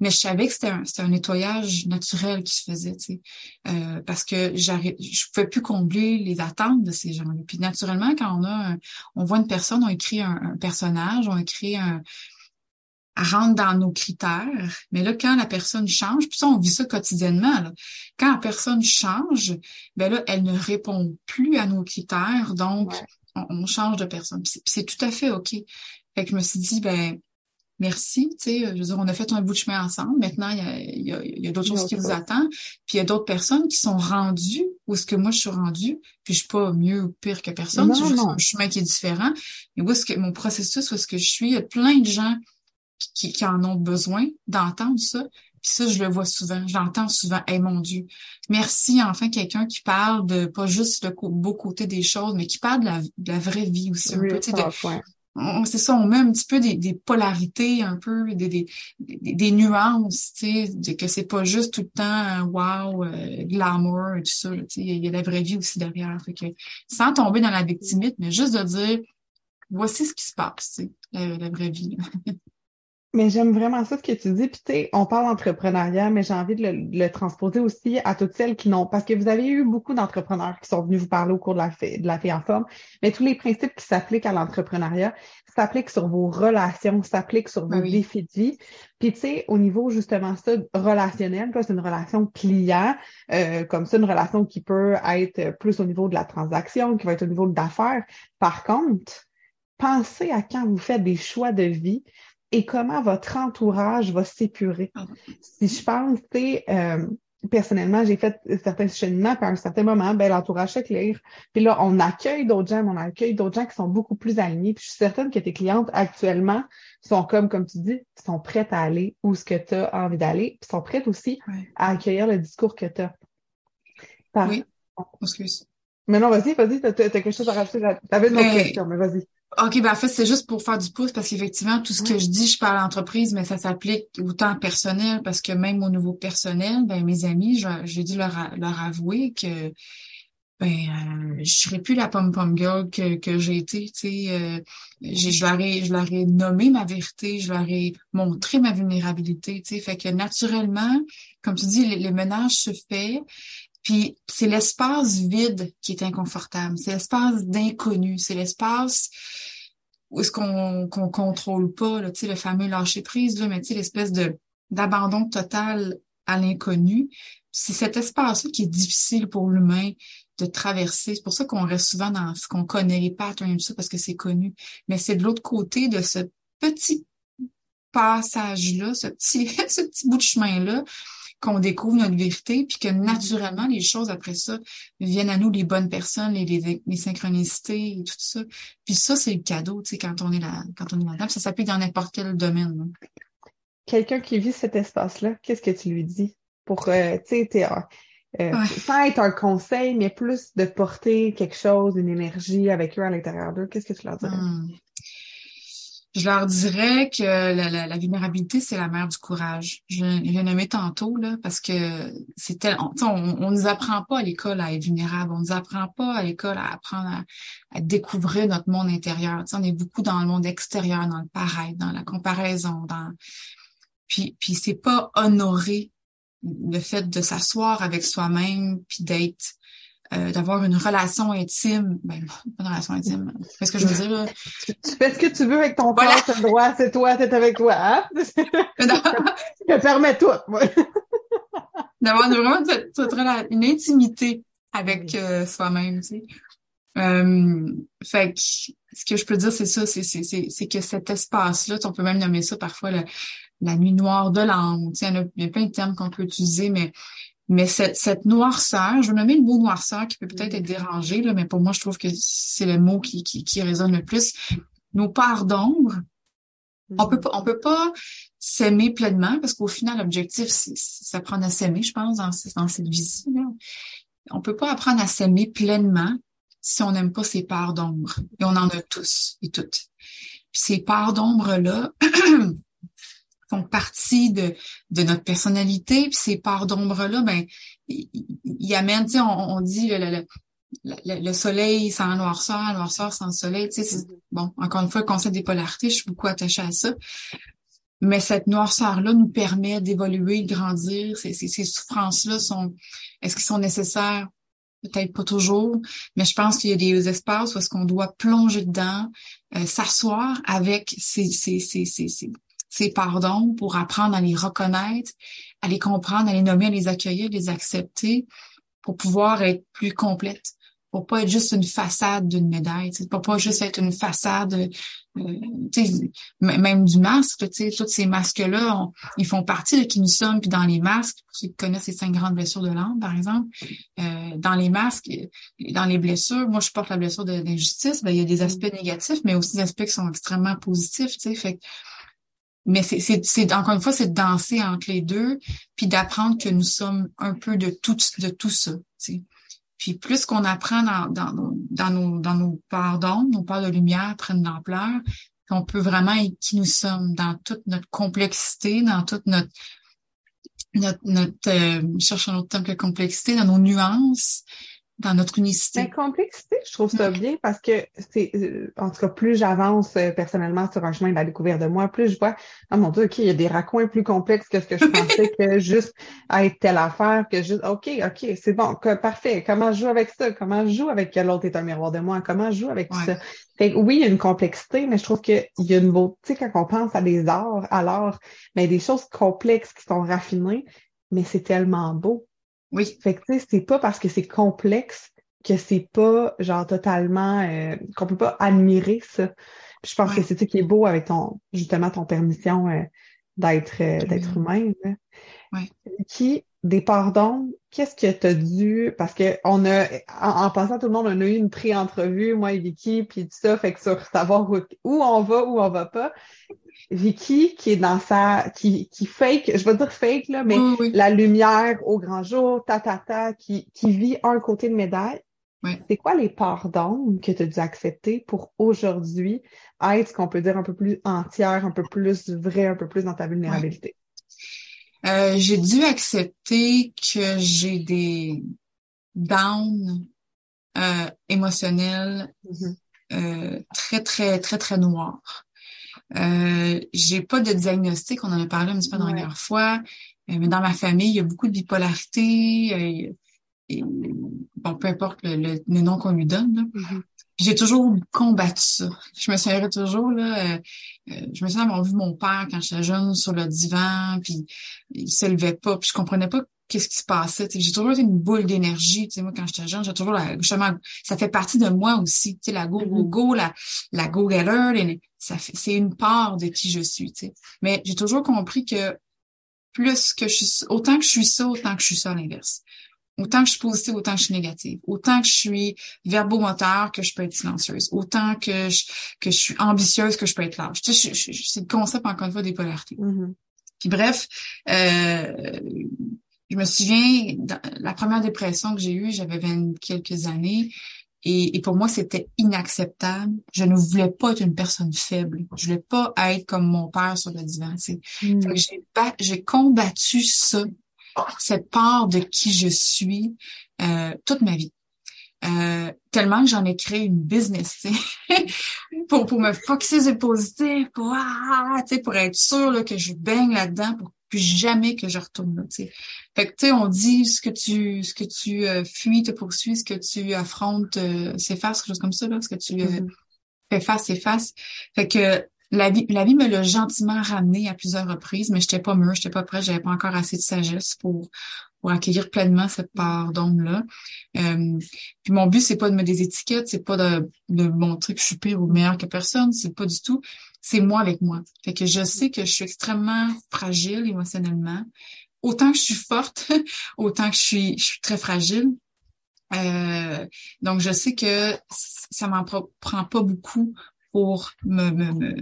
Mais je savais que c'était un, un nettoyage naturel qui se faisait, tu sais, euh, parce que j'arrive, je pouvais plus combler les attentes de ces gens-là. Puis naturellement, quand on a, on voit une personne, on écrit un, personnage, on écrit un rentre dans nos critères. Mais là, quand la personne change, puis ça, on vit ça quotidiennement. Là. Quand la personne change, ben là, elle ne répond plus à nos critères. Donc, on, change de personne. C'est tout à fait OK. Fait que je me suis dit, ben merci, tu sais, je veux dire, on a fait un bout de chemin ensemble. Maintenant, il y a, y a, d'autres choses qui vous attendent. Puis il y a d'autres personnes qui sont rendues où est-ce que moi je suis rendue. Puis je suis pas mieux ou pire que personne. C'est juste un chemin qui est différent. Mais où est-ce que mon processus, où est-ce que je suis, il y a plein de gens qui, qui en ont besoin d'entendre ça. Puis ça, je le vois souvent, j'entends souvent, hey mon Dieu, merci enfin quelqu'un qui parle de pas juste le beau côté des choses, mais qui parle de la, de la vraie vie aussi. un peu, c'est ça, on met un petit peu des, des polarités, un peu des, des, des, nuances, tu sais, que c'est pas juste tout le temps wow, euh, glamour et tout ça. Tu sais, il y a la vraie vie aussi derrière. Fait que, sans tomber dans la victimite, mais juste de dire voici ce qui se passe, tu sais, la, la vraie vie. *laughs* Mais j'aime vraiment ça ce que tu dis. Puis tu sais, on parle d'entrepreneuriat, mais j'ai envie de le, transposer aussi à toutes celles qui n'ont. Parce que vous avez eu beaucoup d'entrepreneurs qui sont venus vous parler au cours de la, de la fille en forme. Mais tous les principes qui s'appliquent à l'entrepreneuriat s'appliquent sur vos relations, s'appliquent sur vos défis de vie. Puis tu sais, au niveau justement ça, relationnel, c'est une relation client, euh, comme ça, une relation qui peut être plus au niveau de la transaction, qui va être au niveau de l'affaire. Par contre, pensez à quand vous faites des choix de vie, et comment votre entourage va s'épurer. Ah. Si je pense, tu euh, personnellement, j'ai fait certains cheminements, puis à un certain moment, ben, l'entourage s'éclaire. Puis là, on accueille d'autres gens, on accueille d'autres gens qui sont beaucoup plus alignés. Puis je suis certaine que tes clientes actuellement sont comme, comme tu dis, sont prêtes à aller où ce que tu as envie d'aller, puis sont prêtes aussi à accueillir le discours que tu as. Oui. Excuse. Mais non, vas-y, vas-y, t'as, as quelque chose à rajouter. T'avais une autre ben, question, mais vas-y. OK, ben en fait, c'est juste pour faire du pouce parce qu'effectivement, tout ce que je dis, je parle entreprise, mais ça s'applique autant personnel parce que même au niveau personnel, ben mes amis, j'ai dû leur, leur avouer que ben euh, je serais plus la pom pom girl que, que j'ai été, tu sais, euh, je leur ai je leur ai nommé ma vérité, je leur ai montré ma vulnérabilité, tu sais, fait que naturellement, comme tu dis, le, le ménage se fait, puis c'est l'espace vide qui est inconfortable, c'est l'espace d'inconnu, c'est l'espace où est-ce qu'on qu'on contrôle pas, là, le fameux lâcher prise, là, mais l'espèce de d'abandon total à l'inconnu. C'est cet espace-là qui est difficile pour l'humain de traverser. C'est pour ça qu'on reste souvent dans ce qu'on connaît, les patterns, ça, parce que c'est connu. Mais c'est de l'autre côté de ce petit passage-là, ce petit, *laughs* ce petit bout de chemin-là, qu'on découvre notre vérité, puis que naturellement, les choses après ça viennent à nous, les bonnes personnes, les, les, synchronicités et tout ça. Puis ça, c'est le cadeau, tu sais, quand on est là, quand on est là-dedans. Ça s'applique dans n'importe quel domaine. Quelqu'un qui vit cet espace-là, qu'est-ce que tu lui dis? Pour, euh, tu sais, euh, euh être un conseil, mais plus de porter quelque chose, une énergie avec eux à l'intérieur d'eux. Qu'est-ce que tu leur dirais? Hmm. Je leur dirais que la, vulnérabilité, c'est la mère du courage. Je, je l'ai nommé tantôt, là, parce que c'est on, on, nous apprend pas à l'école à être vulnérable. On nous apprend pas à l'école à apprendre à, découvrir notre monde intérieur. on est beaucoup dans le monde extérieur, dans le pareil, dans la comparaison, dans puis, puis c'est pas honorer le fait de s'asseoir avec soi-même puis d'être euh, d'avoir une relation intime, ben pas une relation intime, quest ce que je veux dire là? Tu, fais ce que tu veux avec ton corps, c'est droit, c'est toi, c'est avec toi, hein? *laughs* je te permets tout. *laughs* D'avoir vraiment une intimité avec euh, soi-même, tu sais. Euh, fait que ce que je peux dire, c'est ça, c'est, c'est, c'est, que cet espace-là, on peut même nommer ça parfois la nuit noire de l'âme. Y, a, il y a plein de termes qu'on peut utiliser, mais mais cette, cette noirceur, je vais nommer le mot noirceur qui peut peut-être être dérangé, là, mais pour moi, je trouve que c'est le mot qui, qui, qui résonne le plus. Nos parts d'ombre, on peut pas, on peut pas s'aimer pleinement parce qu'au final, l'objectif, c'est s'apprendre à s'aimer, je pense, dans, dans cette vie-ci. On peut pas apprendre à s'aimer pleinement si on n'aime pas ses parts d'ombre. Et on en a tous et toutes. Puis ces parts d'ombre-là, *clears throat* font partie de, de notre personnalité. Puis ces parts d'ombre-là, ben, ils amènent, tu sais, on, on, dit le, le, le, soleil sans noirceur, la noirceur sans le soleil. Tu sais, bon, encore une fois, le concept des polarités, je suis beaucoup attachée à ça. Mais cette noirceur-là nous permet d'évoluer, de grandir. Ces, ces, ces souffrances-là sont, est-ce qu'ils sont nécessaires? Peut-être pas toujours, mais je pense qu'il y a des espaces où est-ce qu'on doit plonger dedans, euh, s'asseoir avec ces, ces, ces, ces, pardons pour apprendre à les reconnaître, à les comprendre, à les nommer, à les accueillir, à les accepter pour pouvoir être plus complète, pour pas être juste une façade d'une médaille, pour pas juste être une façade, euh, même du masque, tous ces masques-là, ils font partie de qui nous sommes, puis dans les masques, qui connaissent les cinq grandes blessures de l'âme, par exemple, euh, dans les masques, dans les blessures, moi je porte la blessure d'injustice, ben, il y a des aspects négatifs, mais aussi des aspects qui sont extrêmement positifs, tu sais, fait mais c'est encore une fois, c'est de danser entre les deux, puis d'apprendre que nous sommes un peu de tout, de tout ça. Puis plus qu'on apprend dans, dans, nos, dans nos, dans nos parts nos parts de lumière prennent d'ampleur, on peut vraiment être qui nous sommes dans toute notre complexité, dans toute notre notre, notre euh, je cherche un autre terme que complexité, dans nos nuances, dans notre unicité. La complexité, je trouve ça bien parce que c'est, euh, en tout cas, plus j'avance euh, personnellement sur un chemin de la découverte de moi, plus je vois, ah mon Dieu, OK, il y a des raccoins plus complexes que ce que je pensais que *laughs* juste être telle affaire, que juste, OK, OK, c'est bon, que, parfait. Comment je joue avec ça? Comment je joue avec que l'autre est un miroir de moi? Comment je joue avec tout ça? Fait oui, il y a une complexité, mais je trouve qu'il y a une beauté quand on pense à des arts, alors, mais des choses complexes qui sont raffinées, mais c'est tellement beau. Oui. Fait que tu sais, c'est pas parce que c'est complexe que c'est pas genre totalement euh, qu'on peut pas admirer ça. je pense que c'est ça qui est beau avec ton justement ton permission euh, d'être euh, d'être humain. Oui. Qui des pardons, qu'est-ce que tu as dû parce que on a en, passant tout le monde on a eu une pré-entrevue moi et Vicky puis tout ça fait que sur savoir où, où on va où on va pas Vicky qui est dans sa qui qui fake, je vais dire fake là, mais la lumière au grand jour, ta ta ta, qui qui vit un côté de médaille. C'est quoi les pardons que tu as dû accepter pour aujourd'hui être ce qu'on peut dire un peu plus entière, un peu plus vrai, un peu plus dans ta vulnérabilité? Euh, j'ai dû accepter que j'ai des downs euh, émotionnels mm-hmm. euh, très, très, très, très noirs. Euh, j'ai pas de diagnostic, on en a parlé un petit peu la dernière fois, euh, mais dans ma famille, il y a beaucoup de bipolarité. Euh, et, bon, peu importe le, le, nom qu'on lui donne. Mm-hmm. J'ai toujours combattu ça. Je me souviendrai toujours, là, euh, je me souviens avoir vu mon père quand j'étais jeune sur le divan, puis il se levait pas, puis je comprenais pas qu'est-ce qui se passait. J'ai toujours été une boule d'énergie. Moi, quand j'étais jeune, j'ai toujours la, justement, ça fait partie de moi aussi. La go, go, mm-hmm. go, la, la go-getter, ça fait, c'est une part de qui je suis. sais. Mais j'ai toujours compris que plus que je suis, autant que je suis ça, autant que je suis ça à l'inverse. Autant que je suis positive, autant que je suis négative. Autant que je suis verbomoteur, que je peux être silencieuse. Autant que je, que je suis ambitieuse, que je peux être lâche. Tu sais, c'est le concept, encore une fois, des polarités. Mm-hmm. Puis bref, euh, je me souviens, la première dépression que j'ai eue, j'avais 20 quelques années, Et, pour moi, c'était inacceptable. Je ne voulais pas être une personne faible. Je voulais pas être comme mon père sur le divan. Mm. J'ai combattu ça, cette part de qui je suis euh, toute ma vie. Euh, tellement que j'en ai créé une business, *laughs* pour, pour me focuser sur le positif, pour, ah, pour être sûr là, que je baigne là-dedans, pour plus jamais que je retourne là. Fait que tu sais, on dit ce que tu ce que tu euh, fuis te poursuis, ce que tu affrontes euh, s'efface, quelque chose comme ça, là, ce que tu euh, mm-hmm. fais face s'efface. Fait que la vie, la vie me l'a gentiment ramené à plusieurs reprises, mais j'étais pas mûre, j'étais pas prête, j'avais pas encore assez de sagesse pour pour accueillir pleinement cette part d'ombre là. Euh, puis mon but c'est pas de me des étiquettes, c'est pas de, de montrer que je suis pire ou meilleure que personne, c'est pas du tout. C'est moi avec moi. Fait que je sais que je suis extrêmement fragile émotionnellement. Autant que je suis forte, *laughs* autant que je suis, je suis très fragile. Euh, donc je sais que ça m'en prend pas beaucoup pour me, me, me,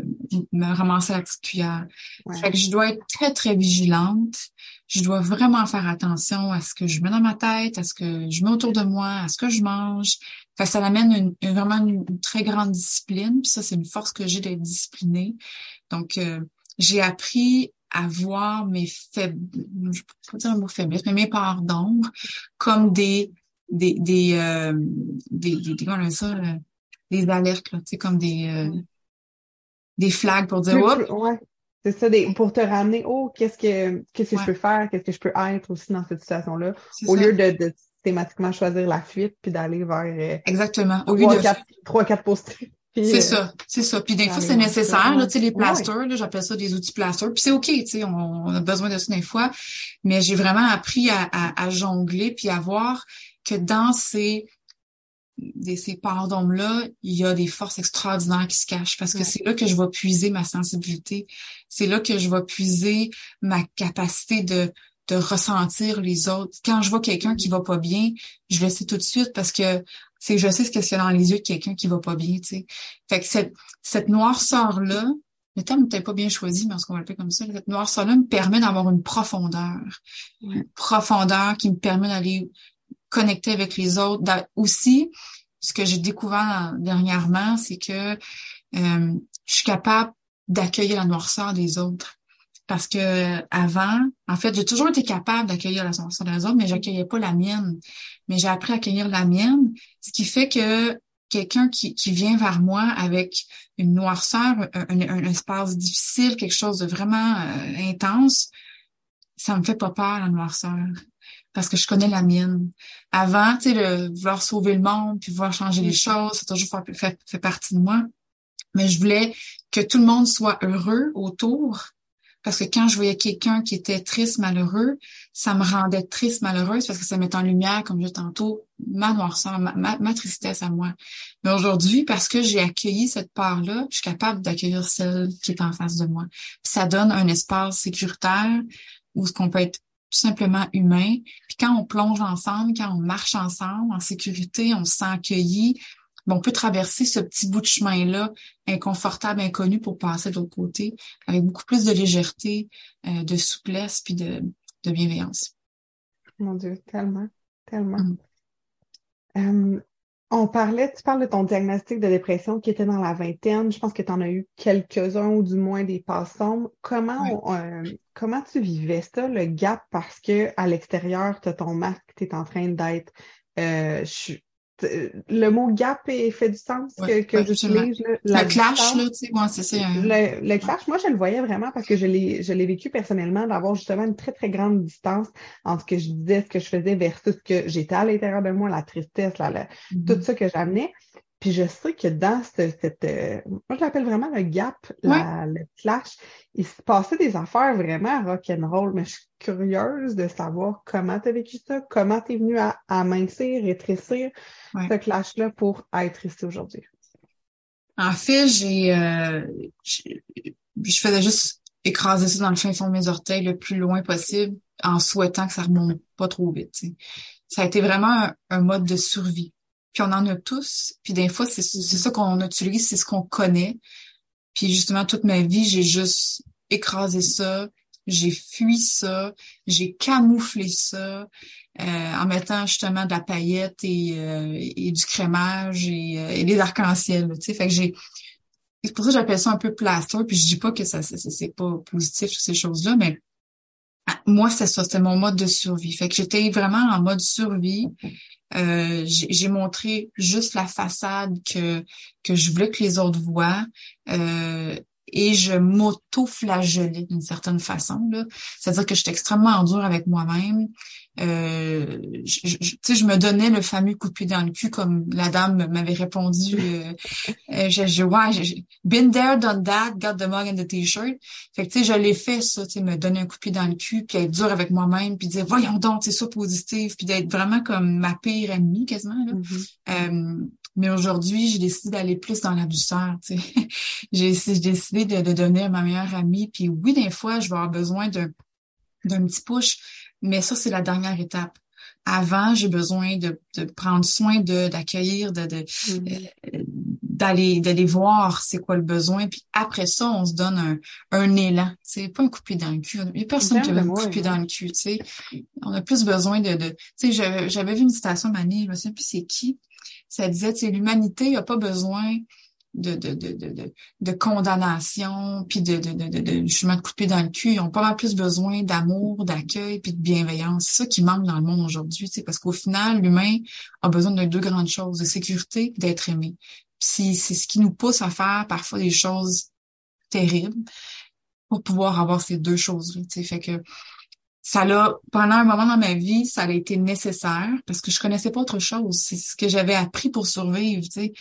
me ramasser la petite cuillère. Fait que je dois être très, très vigilante. Je dois vraiment faire attention à ce que je mets dans ma tête, à ce que je mets autour de moi, à ce que je mange. Fait que ça amène une, vraiment une, très grande discipline. Puis ça, c'est une force que j'ai d'être disciplinée. Donc, euh, j'ai appris à voir mes faibles, je peux pas dire un mot faiblesse, mais mes parts d'ombre comme des des des, euh, des, des, des, ça, euh, des alertes, là, comme des, euh, des flags pour dire Ouais. C'est ça, des, pour te ramener, oh, qu'est-ce que qu'est-ce que je peux faire, qu'est-ce que je peux être aussi dans cette situation-là, au lieu de, de thématiquement choisir la fuite puis d'aller vers euh, exactement au lieu de trois quatre posts c'est euh, ça, c'est ça. Puis des fois, c'est nécessaire, là, tu sais, les plasters, là, j'appelle ça des outils plasters. Puis c'est OK, tu sais, on, a besoin de ça des fois. Mais j'ai vraiment appris à, à, à, jongler puis à voir que dans ces de ces pardons-là, il y a des forces extraordinaires qui se cachent parce que c'est là que je vais puiser ma sensibilité. C'est là que je vais puiser ma capacité de, de ressentir les autres. Quand je vois quelqu'un qui va pas bien, je le sais tout de suite parce que c'est je sais ce qu'il y a dans les yeux de quelqu'un qui va pas bien, tu sais. Fait que cette, cette noirceur-là, le terme n'est peut-être pas bien choisi, mais on va l'appeler comme ça, cette noirceur-là me permet d'avoir une profondeur. Une profondeur qui me permet d'aller connecter avec les autres. Aussi, ce que j'ai découvert dernièrement, c'est que euh, je suis capable d'accueillir la noirceur des autres. Parce que avant, en fait, j'ai toujours été capable d'accueillir la noirceur des autres, mais j'accueillais pas la mienne. Mais j'ai appris à accueillir la mienne, ce qui fait que quelqu'un qui, qui vient vers moi avec une noirceur, un, un, espace difficile, quelque chose de vraiment euh, intense, ça me fait pas peur la noirceur parce que je connais la mienne. Avant, tu sais, le vouloir sauver le monde, puis vouloir changer les choses, ça a toujours fait, fait, partie de moi. Mais je voulais que tout le monde soit heureux autour. Parce que quand je voyais quelqu'un qui était triste, malheureux, ça me rendait triste, malheureuse, parce que ça met en lumière, comme je tantôt, ma noirceur, ma, tristesse à moi. Mais aujourd'hui, parce que j'ai accueilli cette part-là, je suis capable d'accueillir celle qui est en face de moi. ça donne un espace sécuritaire où ce qu'on peut être simplement humain. Puis quand on plonge ensemble, quand on marche ensemble en sécurité, on se sent accueilli. On peut traverser ce petit bout de chemin-là, inconfortable, inconnu, pour passer de l'autre côté, avec beaucoup plus de légèreté, euh, de souplesse, puis de, de bienveillance. Mon Dieu, tellement, tellement. Mm. Euh, on parlait, tu parles de ton diagnostic de dépression qui était dans la vingtaine. Je pense que tu en as eu quelques-uns ou du moins des passants. Comment, euh, comment tu vivais ça, le gap, parce que à l'extérieur, tu as ton masque, tu es en train d'être. Euh, le mot gap est, fait du sens que, que j'utilise. Le clash, là, tu sais, c'est ça. Hein. Le, le, clash, moi, je le voyais vraiment parce que je l'ai, je l'ai vécu personnellement, d'avoir justement une très, très grande distance entre ce que je disais, ce que je faisais versus ce que j'étais à l'intérieur de moi, la tristesse, la, mm-hmm. tout ça que j'amenais. Puis je sais que dans cette, euh, moi je l'appelle vraiment le gap, le clash, il se passait des affaires vraiment rock'n'roll, mais je suis curieuse de savoir comment tu as vécu ça, comment tu es venu à amincir, rétrécir ce clash-là pour être ici aujourd'hui. En fait, j'ai, euh, je faisais juste écraser ça dans le fin fond de mes orteils le plus loin possible en souhaitant que ça remonte pas trop vite. Ça a été vraiment un mode de survie puis on en a tous. Puis des fois, c'est ça qu'on utilise, c'est ce qu'on connaît. Puis justement, toute ma vie, j'ai juste écrasé ça, j'ai fui ça, j'ai camouflé ça euh, en mettant justement de la paillette et, euh, et du crémage et, euh, et des arcs-en-ciel. Tu sais, fait que j'ai c'est pour ça que j'appelle ça un peu plaster. Puis je dis pas que ça, c'est pas positif toutes ces choses-là, mais moi c'est ça, c'était mon mode de survie. Fait que j'étais vraiment en mode survie. Euh, j'ai montré juste la façade que que je voulais que les autres voient. Euh, et je m'auto-flagellais d'une certaine façon. C'est-à-dire que j'étais extrêmement dure avec moi-même. Euh, je, je, je me donnais le fameux coup de pied dans le cul comme la dame m'avait répondu. Euh, euh je, je, ouais, j'ai been there, done that, got the mug and the t-shirt. Fait que tu sais, je l'ai fait ça, tu sais, me donner un coup de pied dans le cul, puis être dur avec moi-même, puis dire voyons donc, c'est ça positif, puis d'être vraiment comme ma pire ennemie quasiment. Là. Mm-hmm. euh, mais aujourd'hui, j'ai décidé d'aller plus dans la douceur. Tu sais. *laughs* j'ai décidé de, de devenir ma meilleure amie. Puis oui, des fois, je vais avoir besoin d'un d'un petit push, mais ça, c'est la dernière étape. Avant, j'ai besoin de, de, prendre soin de d'accueillir, de, de mm-hmm. euh, d'aller d'aller voir c'est quoi le besoin. Puis après ça, on se donne un, un élan. C'est pas un coupé dans le cul. Il n'y a personne qui veut un coupé dans le cul. Tu sais. On a plus besoin de. de tu sais, j'avais vu une citation Mani, je me souviens plus c'est qui ça disait, tu l'humanité n'a pas besoin de, de, de, de, de condamnation, puis de, de, de, de, justement de couper dans le cul. Ils ont pas mal plus besoin d'amour, d'accueil, puis de bienveillance. C'est ça qui manque dans le monde aujourd'hui, parce qu'au final, l'humain a besoin de deux grandes choses, de sécurité et d'être aimé. Puis c'est ce qui nous pousse à faire parfois des choses terribles pour pouvoir avoir ces deux choses-là. Fait que ça l'a, pendant un moment dans ma vie, ça a été nécessaire parce que je connaissais pas autre chose. C'est ce que j'avais appris pour survivre, tu sais.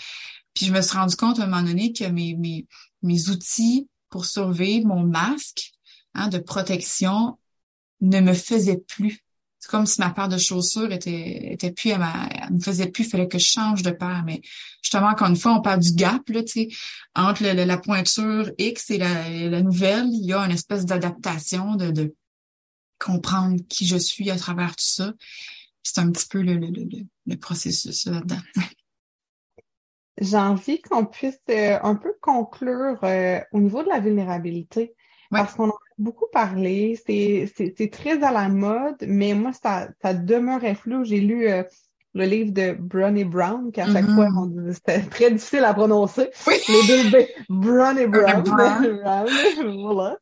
Puis je me suis rendu compte à un moment donné que mes, mes, mes outils pour survivre, mon masque hein, de protection ne me faisait plus. C'est comme si ma paire de chaussures était, était plus à ma, elle me faisait plus, il fallait que je change de paire. Mais justement, encore une fois, on parle du gap, là, tu sais, entre la pointure X et la, la nouvelle, il y a une espèce d'adaptation de, de comprendre qui je suis à travers tout ça. C'est un petit peu le, le, le, le processus là-dedans. *laughs* J'ai envie qu'on puisse euh, un peu conclure euh, au niveau de la vulnérabilité. Parce qu'on en a beaucoup parlé, c'est très à la mode, mais moi, ça, ça demeurait flou. J'ai lu euh, le livre de Bronnie Brown, qui à chaque fois, mm-hmm. dit c'était très difficile à prononcer. Oui. Les deux B, Bronnie Brown. Brown. *laughs* voilà.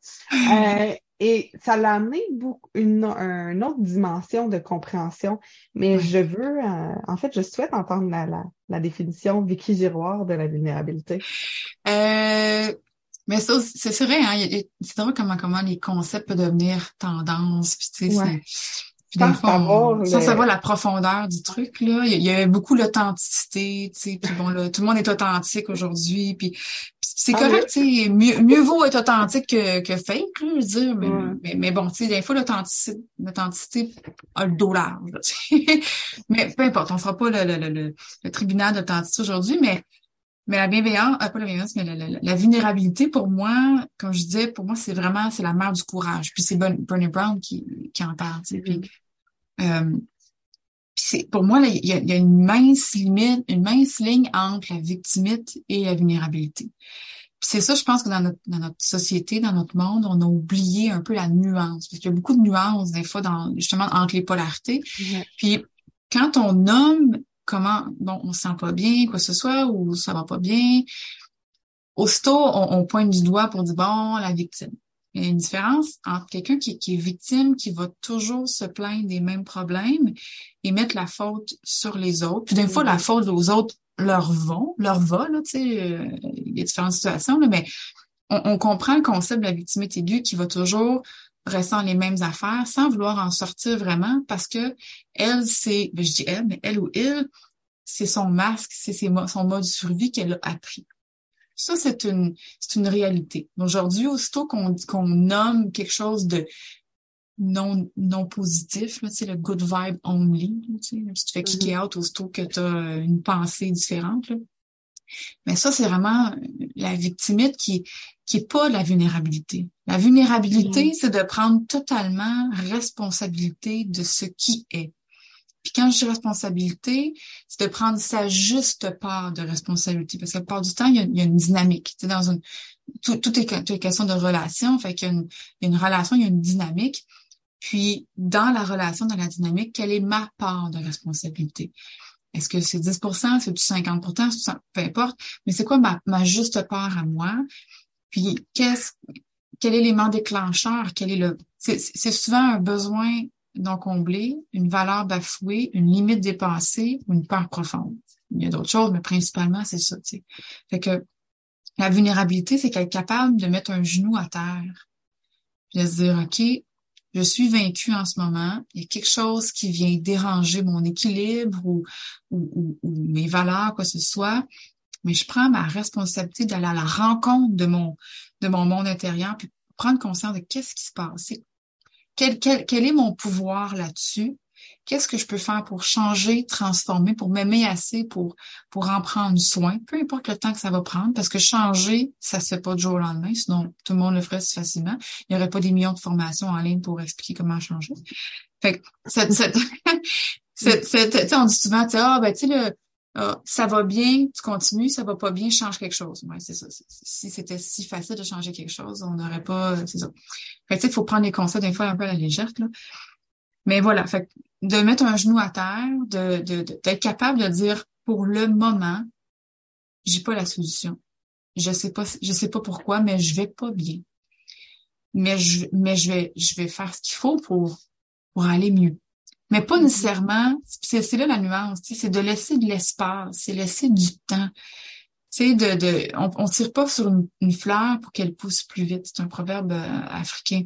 Et ça l'a amené beaucoup, une, une, autre dimension de compréhension. Mais je veux, euh, en fait, je souhaite entendre la, la, la, définition Vicky Giroir de la vulnérabilité. Euh, mais ça, c'est vrai, hein, c'est vrai comment, comment les concepts peuvent devenir tendance. Puis, tu sais, sans savoir, savoir la profondeur du truc, là. Il y, avait beaucoup l'authenticité, tu sais. Puis bon, là, tout le monde est authentique aujourd'hui. Puis, c'est ah correct, tu sais. Mieux, mieux vaut être authentique que, que fake, là, je veux dire. Mais, mais, bon, tu sais, des fois, l'authenticité, l'authenticité a le dos large, *laughs* mais peu importe, on fera pas le, le, le, le tribunal d'authenticité aujourd'hui, mais mais la bienveillance, euh, pas la bienveillance, mais la, la, vulnérabilité, pour moi, comme je disais, pour moi, c'est vraiment, c'est la mère du courage. Puis c'est Bernie Brown qui, qui en parle, tu sais. Puis, euh, c'est, pour moi, il y a, y a, une mince limite, une mince ligne entre la victimite et la vulnérabilité. C'est ça, je pense que dans notre, dans notre société, dans notre monde, on a oublié un peu la nuance. Parce qu'il y a beaucoup de nuances, des fois, dans, justement, entre les polarités. Puis quand on nomme comment, bon, on se sent pas bien, quoi que ce soit, ou ça va pas bien. Aussitôt, on, on pointe du doigt pour dire, bon, la victime. Il y a une différence entre quelqu'un qui, qui, est victime, qui va toujours se plaindre des mêmes problèmes et mettre la faute sur les autres. Puis des fois, la faute aux autres leur vont, leur va, là, tu sais, euh, il y a différentes situations, là, mais on, on, comprend le concept de la victimité aiguë qui va toujours ressent les mêmes affaires sans vouloir en sortir vraiment parce que elle, c'est, ben, je dis elle, mais elle ou il, c'est son masque, c'est son mode de survie qu'elle a appris. Ça, c'est une, c'est une réalité. Aujourd'hui, aussitôt qu'on qu'on nomme quelque chose de non, non positif, là, le good vibe only, si tu fais kicker mm-hmm. out aussitôt que tu as une pensée différente. Là. Mais ça, c'est vraiment la victimite qui, qui est pas la vulnérabilité. La vulnérabilité, mm. c'est de prendre totalement responsabilité de ce qui est. Puis quand je dis responsabilité, c'est de prendre sa juste part de responsabilité. Parce que la plupart du temps, il y a, une dynamique. Tu dans une, tout, est, tout est question de relation. Fait qu'il y a une, il y a une relation, il y a une dynamique. Puis, dans la relation, dans la dynamique, quelle est ma part de responsabilité? Est-ce que c'est 10% c'est du 50% peu importe, mais c'est quoi ma, ma juste part à moi? Puis, qu'est-ce, quel élément déclencheur? Quel est le, c'est souvent un besoin non comblé, une valeur bafouée, une limite dépassée ou une peur profonde. Il y a d'autres choses, mais principalement, c'est ça, tu sais. Fait que, la vulnérabilité, c'est qu'être capable de mettre un genou à terre, de se dire, OK, je suis vaincu en ce moment, il y a quelque chose qui vient déranger mon équilibre ou, ou, mes valeurs, quoi que ce soit, mais je prends ma responsabilité d'aller à la rencontre de mon, de mon monde intérieur, puis prendre conscience de qu'est-ce qui se passe. Quel, est mon pouvoir là-dessus? Qu'est-ce que je peux faire pour changer, transformer, pour m'aimer assez, pour, pour en prendre soin, peu importe le temps que ça va prendre, parce que changer, ça se fait pas du jour au lendemain, sinon tout le monde le ferait si facilement. Il n'y aurait pas des millions de formations en ligne pour expliquer comment changer. Fait que *laughs* on dit souvent, ah, ben, tu sais, le, ah, ça va bien, tu continues, ça va pas bien, change quelque chose. Ouais, c'est ça. Si c'était si facile de changer quelque chose, on n'aurait pas, c'est ça. Fait il faut prendre les concepts des fois un peu à la légère, là. Mais voilà, fait de mettre un genou à terre, de, d'être capable de dire pour le moment, j'ai pas la solution. Je sais pas, je sais pas pourquoi, mais je vais pas bien. Mais je, mais je vais, je vais faire ce qu'il faut pour, pour aller mieux. Mais pas nécessairement, c'est, là la nuance, c'est de laisser de l'espace, c'est laisser du temps. De, de, on, on tire pas sur une, fleur pour qu'elle pousse plus vite. C'est un proverbe euh, africain.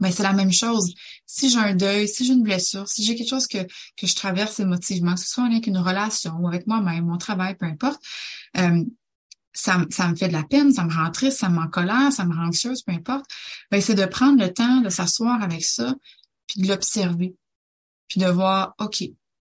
Mais c'est la même chose. Si j'ai un deuil, si j'ai une blessure, si j'ai quelque chose que, que je traverse émotivement, que ce soit avec une relation ou avec moi-même, mon travail, peu importe, euh, ça, ça me fait de la peine, ça me rend triste, ça me colère, ça me rend anxieuse, peu importe, ben c'est de prendre le temps de s'asseoir avec ça, puis de l'observer, puis de voir, OK,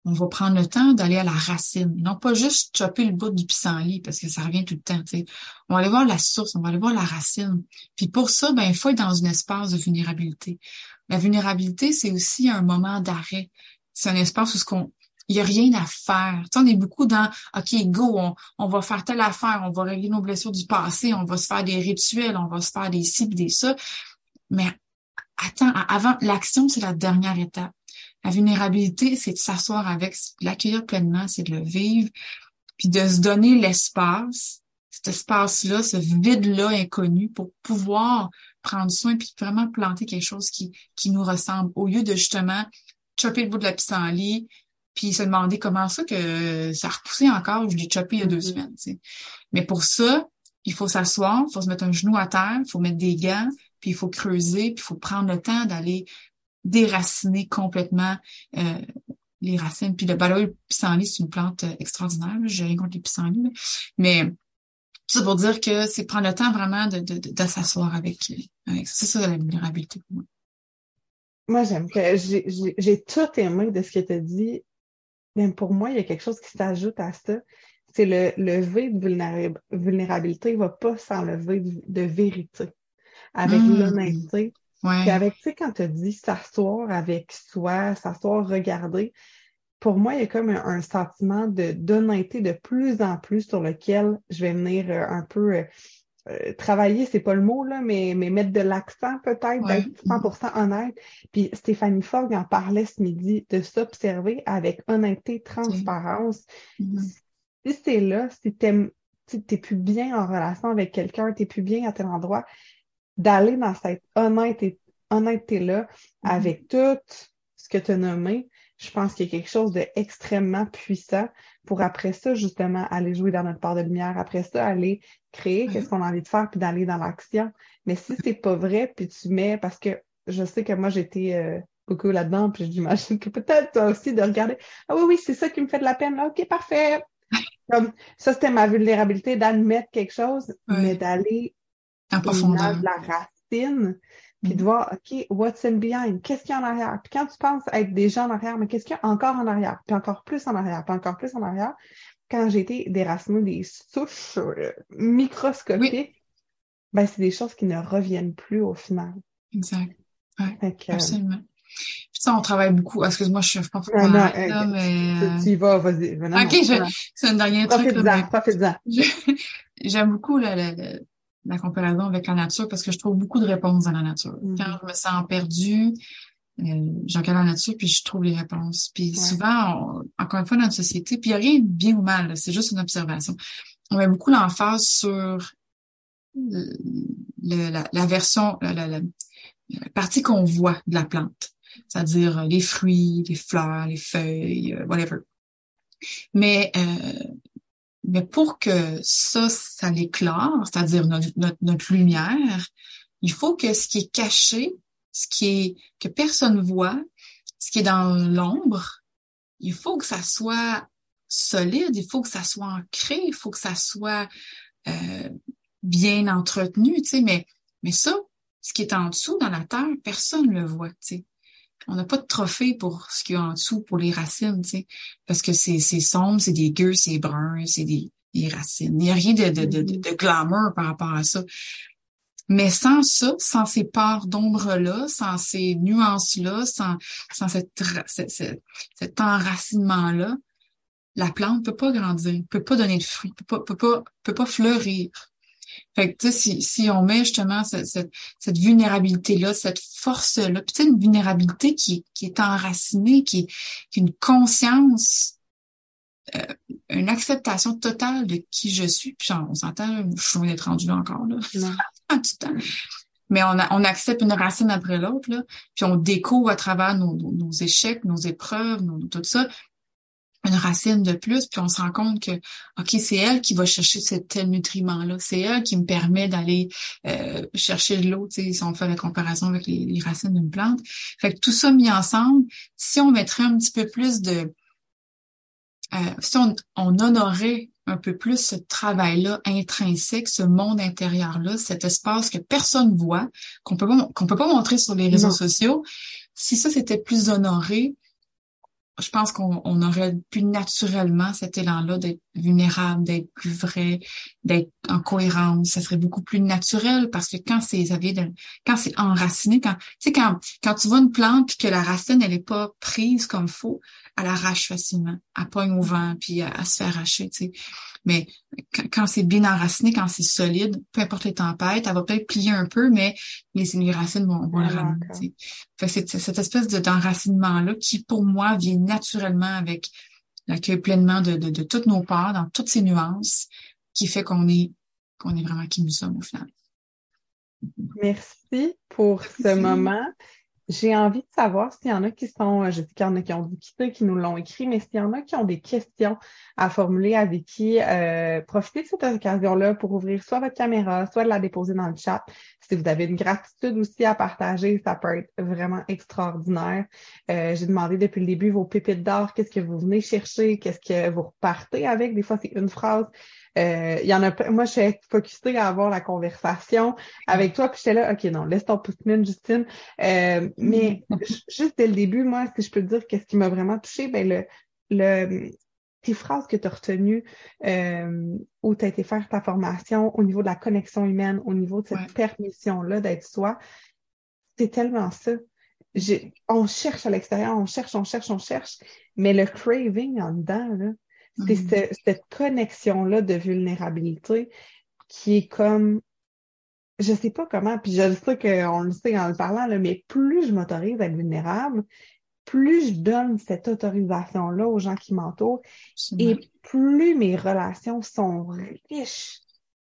on va prendre le temps d'aller à la racine, non pas juste chopper le bout du pissenlit parce que ça revient tout le temps. sais. On va aller voir la source, on va aller voir la racine. Puis pour ça, ben il faut être dans un espace de vulnérabilité. La vulnérabilité, c'est aussi un moment d'arrêt. C'est un espace où ce qu'on il n'y a rien à faire. Tu sais, on est beaucoup dans OK, go, on, on, va faire telle affaire, on va régler nos blessures du passé, on va se faire des rituels, on va se faire des ci, des ça. Mais attends, avant, l'action, c'est la dernière étape. La vulnérabilité, c'est de s'asseoir avec, l'accueillir pleinement, c'est de le vivre, puis de se donner l'espace, cet espace-là, ce vide-là inconnu pour pouvoir prendre soin puis vraiment planter quelque chose qui, qui nous ressemble au lieu de justement chopper le bout de la pissenlit puis se demander comment ça que ça a repoussé encore, je l'ai chopé il y a deux mm-hmm. semaines. Mais pour ça, il faut s'asseoir, il faut se mettre un genou à terre, il faut mettre des gants, puis il faut creuser, puis il faut prendre le temps d'aller déraciner complètement euh, les racines. Puis le baloil pissenlit, c'est une plante euh, extraordinaire. J'ai rien contre les pissenlits. Mais c'est pour dire que c'est prendre le temps vraiment de, de, de, s'asseoir avec, avec C'est ça la vulnérabilité pour moi. Moi, j'aime que j'ai tout aimé de ce que tu as dit. Même pour moi, il y a quelque chose qui s'ajoute à ça. C'est le, le V de vulnérabilité ne va pas s'enlever de vérité. Avec mmh. l'honnêteté, puis avec, tu sais, quand tu dis s'asseoir avec soi, s'asseoir, regarder, pour moi, il y a comme un, sentiment de d'honnêteté de plus en plus sur lequel je vais venir euh, un peu euh, euh, travailler, c'est pas le mot, là, mais, mais mettre de l'accent peut-être, d'être 100% honnête. Puis Stéphanie Fogg en parlait ce midi, de s'observer avec honnêteté, transparence. Mm-hmm. Si c'est là, si tu t'es plus bien en relation avec quelqu'un, t'es plus bien à tel endroit, d'aller dans cette honnêteté-là mm-hmm. avec tout ce que tu as nommé, je pense qu'il y a quelque chose d'extrêmement puissant pour après ça, justement, aller jouer dans notre part de lumière, après ça, aller créer mm-hmm. qu'est-ce qu'on a envie de faire, puis d'aller dans l'action. Mais si c'est pas vrai, puis tu mets, parce que je sais que moi, j'étais euh, beaucoup là-dedans, puis j'imagine que peut-être toi aussi de regarder, ah oui, oui, c'est ça qui me fait de la peine, là, ok, parfait. Comme, ça, c'était ma vulnérabilité d'admettre quelque chose, mais d'aller en profondeur. de la racine, puis de mm. voir, OK, what's in behind? Qu'est-ce qu'il y a en arrière? Puis quand tu penses être déjà en arrière, mais qu'est-ce qu'il y a encore en arrière? Puis encore plus en arrière, puis encore plus en arrière. Quand j'ai été déracinée des souches euh, microscopiques, ben, c'est des choses qui ne reviennent plus au final. Exact. Ouais, que, absolument. Puis ça, on travaille beaucoup. Excuse-moi, je suis pas pour non, là, mais... Tu y vas, vas-y. OK, c'est un dernier truc. Profite-en, profite-en. *laughs* J'aime beaucoup le, le, la comparaison avec la nature parce que je trouve beaucoup de réponses dans la nature. Mhm. Quand je me sens perdue, euh, je regarde la nature puis je trouve les réponses. Puis souvent, on- encore une fois, dans notre société, puis il n'y a rien de bien ou mal, c'est juste une observation. On met beaucoup l'emphase sur le- le- la, la version, la, la- la- la partie qu'on voit de la plante, c'est-à-dire euh, les fruits, les fleurs, les feuilles, euh, whatever. Mais euh, mais pour que ça, ça l'éclaire, c'est-à-dire notre, notre, notre lumière, il faut que ce qui est caché, ce qui est que personne voit, ce qui est dans l'ombre, il faut que ça soit solide, il faut que ça soit ancré, il faut que ça soit euh, bien entretenu, tu sais, mais, mais ça, ce qui est en dessous dans la terre, personne ne le voit, tu sais. On n'a pas de trophée pour ce qu'il y a en dessous, pour les racines, tu sais, parce que c'est c'est sombre, c'est des gueux, c'est brun, c'est des, des racines. Il n'y a rien de, de, de, de, glamour par rapport à ça. Mais sans ça, sans ces parts d'ombre-là, sans ces nuances-là, sans, sans cette, ra- ce- ce- cet enracinement-là, la plante peut pas grandir, peut pas donner de fruits, peut pas, peut pas, peut pas fleurir. Fait que, si, si on met justement cette, cette, cette vulnérabilité-là, cette force-là, puis une vulnérabilité qui, qui est enracinée, qui, qui est une conscience, euh, une acceptation totale de qui je suis. Puis on s'entend, je suis loin d'être rendue là encore, là. Non. Mais on, a- on accepte une racine après l'autre, là, puis on découvre à travers nos, nos, nos échecs, nos épreuves, nos, tout ça, une racine de plus, puis on se rend compte que, OK, c'est elle qui va chercher ce tel nutriment-là. C'est elle qui me permet d'aller euh, chercher de l'eau, tu sais, si on fait la comparaison avec les, les racines d'une plante. Fait que tout ça mis ensemble, si on mettrait un petit peu plus de... euh, si on, on honorait un peu plus ce travail-là intrinsèque, ce monde intérieur-là, cet espace que personne voit, qu'on peut pas, qu'on peut pas montrer sur les réseaux Non. sociaux, si ça c'était plus honoré, je pense qu'on on aurait plus naturellement cet élan-là d'être vulnérable, d'être plus vrai, d'être en cohérence. Ça serait beaucoup plus naturel parce que quand c'est, quand c'est enraciné, quand, tu quand, quand tu vois une plante puis que la racine, elle est pas prise comme faut, elle arrache facilement. Elle pogne au vent puis elle, elle se fait arracher, tu sais. Mais quand, quand c'est bien enraciné, quand c'est solide, peu importe les tempêtes, elle va peut-être plier un peu, mais les, les racines vont, vont le Ouais, ramener, tu sais. Fait que c'est c'est cette espèce de d'enracinement-là qui, pour moi, vient naturellement avec l'accueil pleinement de, de, de toutes nos parts, dans toutes ces nuances, qui fait qu'on est qu'on est vraiment qui nous sommes au final. Merci pour ce Merci. moment. J'ai envie de savoir s'il y en a qui sont, je sais qu'il y en a qui ont dit quitter, qui nous l'ont écrit, mais s'il y en a qui ont des questions à formuler à Vicky, euh, profitez de cette occasion-là pour ouvrir soit votre caméra, soit de la déposer dans le chat. Si vous avez une gratitude aussi à partager, ça peut être vraiment extraordinaire. Euh, J'ai demandé depuis le début vos pépites d'or, qu'est-ce que vous venez chercher, qu'est-ce que vous repartez avec? Des fois, c'est une phrase. Euh, Il y en a. Moi, je suis focusée à avoir la conversation avec toi, puis j'étais là, OK, non, laisse ton pouce Justine. Euh, mais juste dès le début, moi, si je peux te dire qu'est-ce qui m'a vraiment touchée, ben le, le tes phrases que tu as retenues euh, où tu as été faire ta formation au niveau de la connexion humaine, au niveau de cette Ouais. permission-là d'être soi, c'est tellement ça. J'ai- on cherche à l'extérieur, on cherche, on cherche, on cherche, mais le craving en dedans, là, c'est Mhm. ce- cette connexion-là de vulnérabilité qui est comme, je sais pas comment, puis je le sais qu'on le sait en le parlant, là, mais plus je m'autorise à être vulnérable, plus je donne cette autorisation-là aux gens qui m'entourent et plus mes relations sont riches,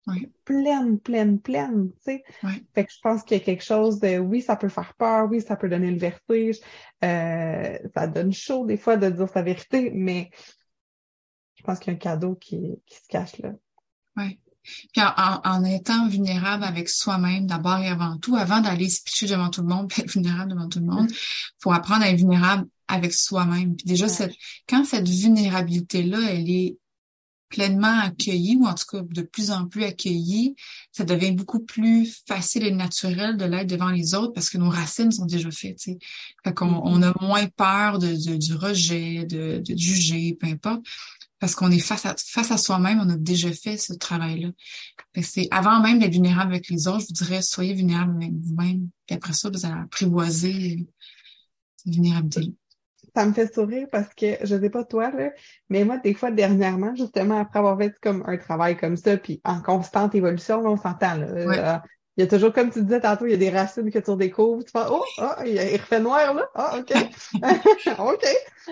Oui. pleines, pleines, pleines, tu sais. Oui. Fait que je pense qu'il y a quelque chose de, oui, ça peut faire peur, oui, ça peut donner le vertige, euh, ça donne chaud des fois de dire sa vérité, mais je pense qu'il y a un cadeau qui, qui se cache là. Oui. Puis en, en- en étant vulnérable avec soi-même d'abord et avant tout, avant d'aller se pitcher devant tout le monde, *laughs* puis être vulnérable devant tout le monde, faut apprendre à être vulnérable avec soi-même. Puis déjà, Ouais. cette, quand cette vulnérabilité-là, elle est pleinement accueillie, ou en tout cas de plus en plus accueillie, ça devient beaucoup plus facile et naturel de l'être devant les autres parce que nos racines sont déjà faites. tu sais. Fait qu'on Mhm. on a moins peur de, de- du rejet, de, de juger, peu importe parce qu'on est face à face à soi-même, on a déjà fait ce travail-là. C'est avant même d'être vulnérable avec les autres, je vous dirais soyez vulnérable avec vous-même. Puis après ça, vous allez apprivoiser cette vulnérabilité. ça me fait sourire parce que je sais pas toi, là, mais moi, des fois, dernièrement, justement, après avoir fait comme un travail comme ça, puis en constante évolution, là, on s'entend. Là, il y a toujours, comme tu disais tantôt, il y a des racines que tu redécouvres. Tu fais Oh, oh il, refait noir là. Ah, OK. *laughs* OK.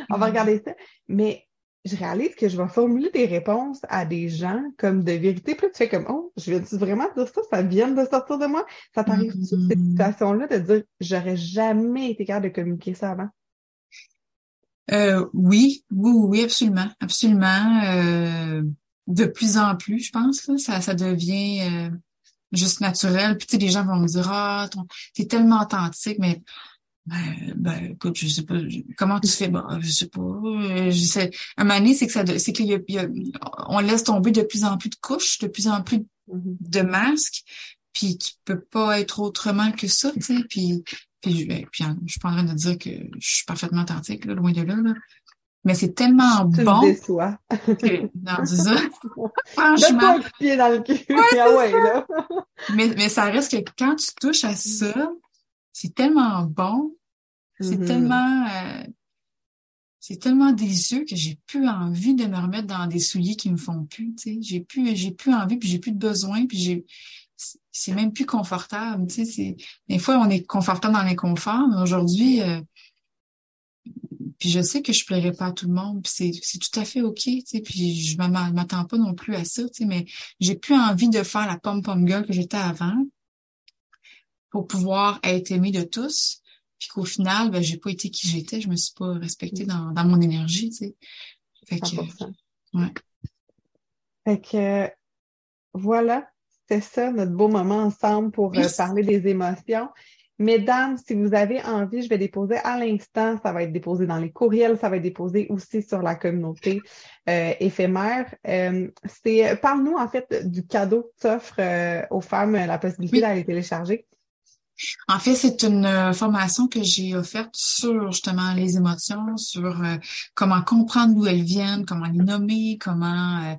On va regarder ça. Mais je réalise que je vais formuler des réponses à des gens comme de vérité. Puis là, tu fais comme Oh, je viens vraiment dire ça, ça vient de sortir de moi. Ça t'arrive mm cette situation-là de dire j'aurais jamais été capable de communiquer ça avant? Euh, oui, oui, oui, absolument. Absolument. Euh, de plus en plus, je pense. Là, ça, ça devient euh, juste naturel. Puis tu sais, les gens vont me dire Ah, t'es tellement authentique, mais ben, ben, écoute, je sais pas, comment tu fais? Bon, je sais pas. Euh, je sais. Un moment donné, c'est que ça, c'est qu'il y, y a, on laisse tomber de plus en plus de couches, de plus en plus mm-hmm. de masques, puis tu peux pas être autrement que ça, tu sais. Puis, puis, ben, puis, je suis pas en train de dire que je suis parfaitement authentique, là, loin de là, là. Mais c'est tellement tu bon. Que, non, c'est ça. *laughs* Franchement. pied dans le cul. Ah ouais, là. mais, mais ça reste que quand tu touches à ça, c'est tellement bon. C'est mm-hmm. tellement, euh, c'est tellement délicieux que j'ai plus envie de me remettre dans des souliers qui me font plus, tu sais. J'ai plus, j'ai plus envie, puis j'ai plus de besoin, puis j'ai, c'est même plus confortable, tu sais. Des fois, on est confortable dans l'inconfort, mais aujourd'hui, euh, puis je sais que je plairai pas à tout le monde, puis c'est tout à fait OK, tu sais, puis je m'attends pas non plus à ça, tu sais, mais j'ai plus envie de faire la pom-pom girl que j'étais avant pour pouvoir être aimée de tous, puis qu'au final, ben, j'ai pas été qui j'étais, je me suis pas respectée dans, dans mon énergie, tu sais. Fait que, ouais. Fait que, voilà, c'est ça notre beau moment ensemble pour euh, parler des émotions. Mesdames, si vous avez envie, je vais déposer à l'instant, ça va être déposé dans les courriels, ça va être déposé aussi sur la communauté euh, éphémère. Euh, c'est parle-nous en fait du cadeau que tu offres euh, aux femmes la possibilité d'aller télécharger. En fait, c'est une euh, formation que j'ai offerte sur justement les émotions, sur euh, comment comprendre d'où elles viennent, comment les nommer, comment euh,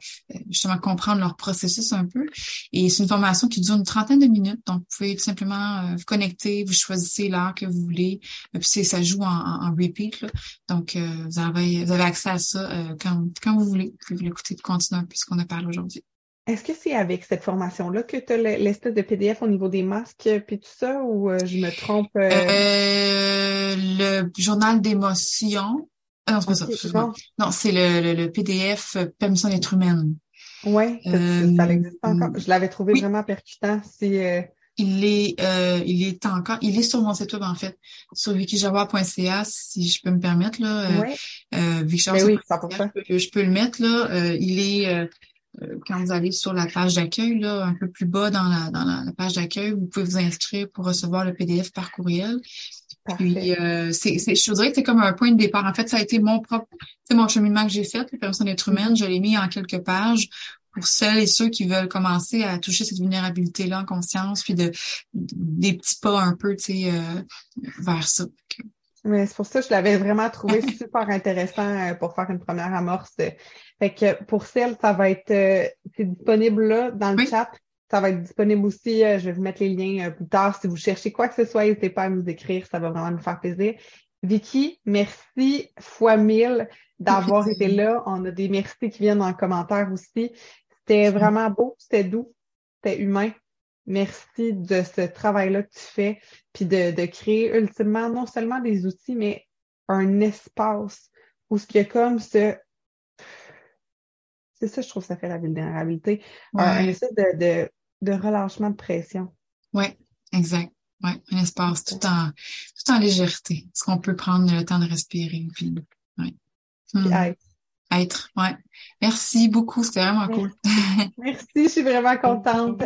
justement comprendre leur processus un peu. Et c'est une formation qui dure une trentaine de minutes. Donc, vous pouvez tout simplement vous connecter, vous choisissez l'heure que vous voulez. Puis ça joue en, repeat. Là. Donc, vous, avez, accès à ça quand, quand vous voulez. Vous pouvez l'écouter continuer un peu ce qu'on a parlé aujourd'hui. Est-ce que c'est avec cette formation-là que tu as l'espèce de PDF au niveau des masques puis tout ça ou euh, je me trompe? Euh? Euh, le journal d'émotion. non, c'est pas ça. Non, c'est le, le, PDF Permission d'être humaine. Oui, ça, existe encore. Je l'avais trouvé vraiment percutant. Si, il est, il est encore, il est sur mon site web en fait, sur wikijawa.ca si je peux me permettre là. oui. Euh, oui, je, peux, le mettre là. il est euh, quand vous allez sur la page d'accueil, là, un peu plus bas dans la, dans la, page d'accueil, vous pouvez vous inscrire pour recevoir le PDF par courriel. Puis euh, c'est, je dirais que c'est comme un point de départ. En fait, ça a été mon propre, c'est mon cheminement que j'ai fait, les personnes d'être humaine. Je l'ai mis en quelques pages pour celles et ceux qui veulent commencer à toucher cette vulnérabilité-là en conscience, puis de, des petits pas un peu, tu sais, euh, vers ça. Mais c'est pour ça que je l'avais vraiment trouvé *laughs* super intéressant euh, pour faire une première amorce. Fait que pour celle, ça va être euh, c'est disponible là dans le chat. Ça va être disponible aussi. Euh, je vais vous mettre les liens plus tard. Si vous cherchez quoi que ce soit, n'hésitez pas à nous écrire. Ça va vraiment nous faire plaisir. Vicky, merci fois mille d'avoir été là. On a des merci qui viennent en commentaire aussi. C'était vraiment beau, c'était doux, c'était humain. Merci de ce travail-là que tu fais, puis de, de, créer ultimement non seulement des outils, mais un espace où ce qui est comme ce... C'est ça, je trouve, ça fait la vulnérabilité. Un, espèce de, de, de, relâchement de pression. Oui, exact. Oui, un espace tout en, tout en légèreté. Est-ce qu'on peut prendre le temps de respirer? Puis, ouais. Être. Être, ouais. Merci beaucoup, c'était vraiment cool. *laughs* Merci, je suis vraiment contente.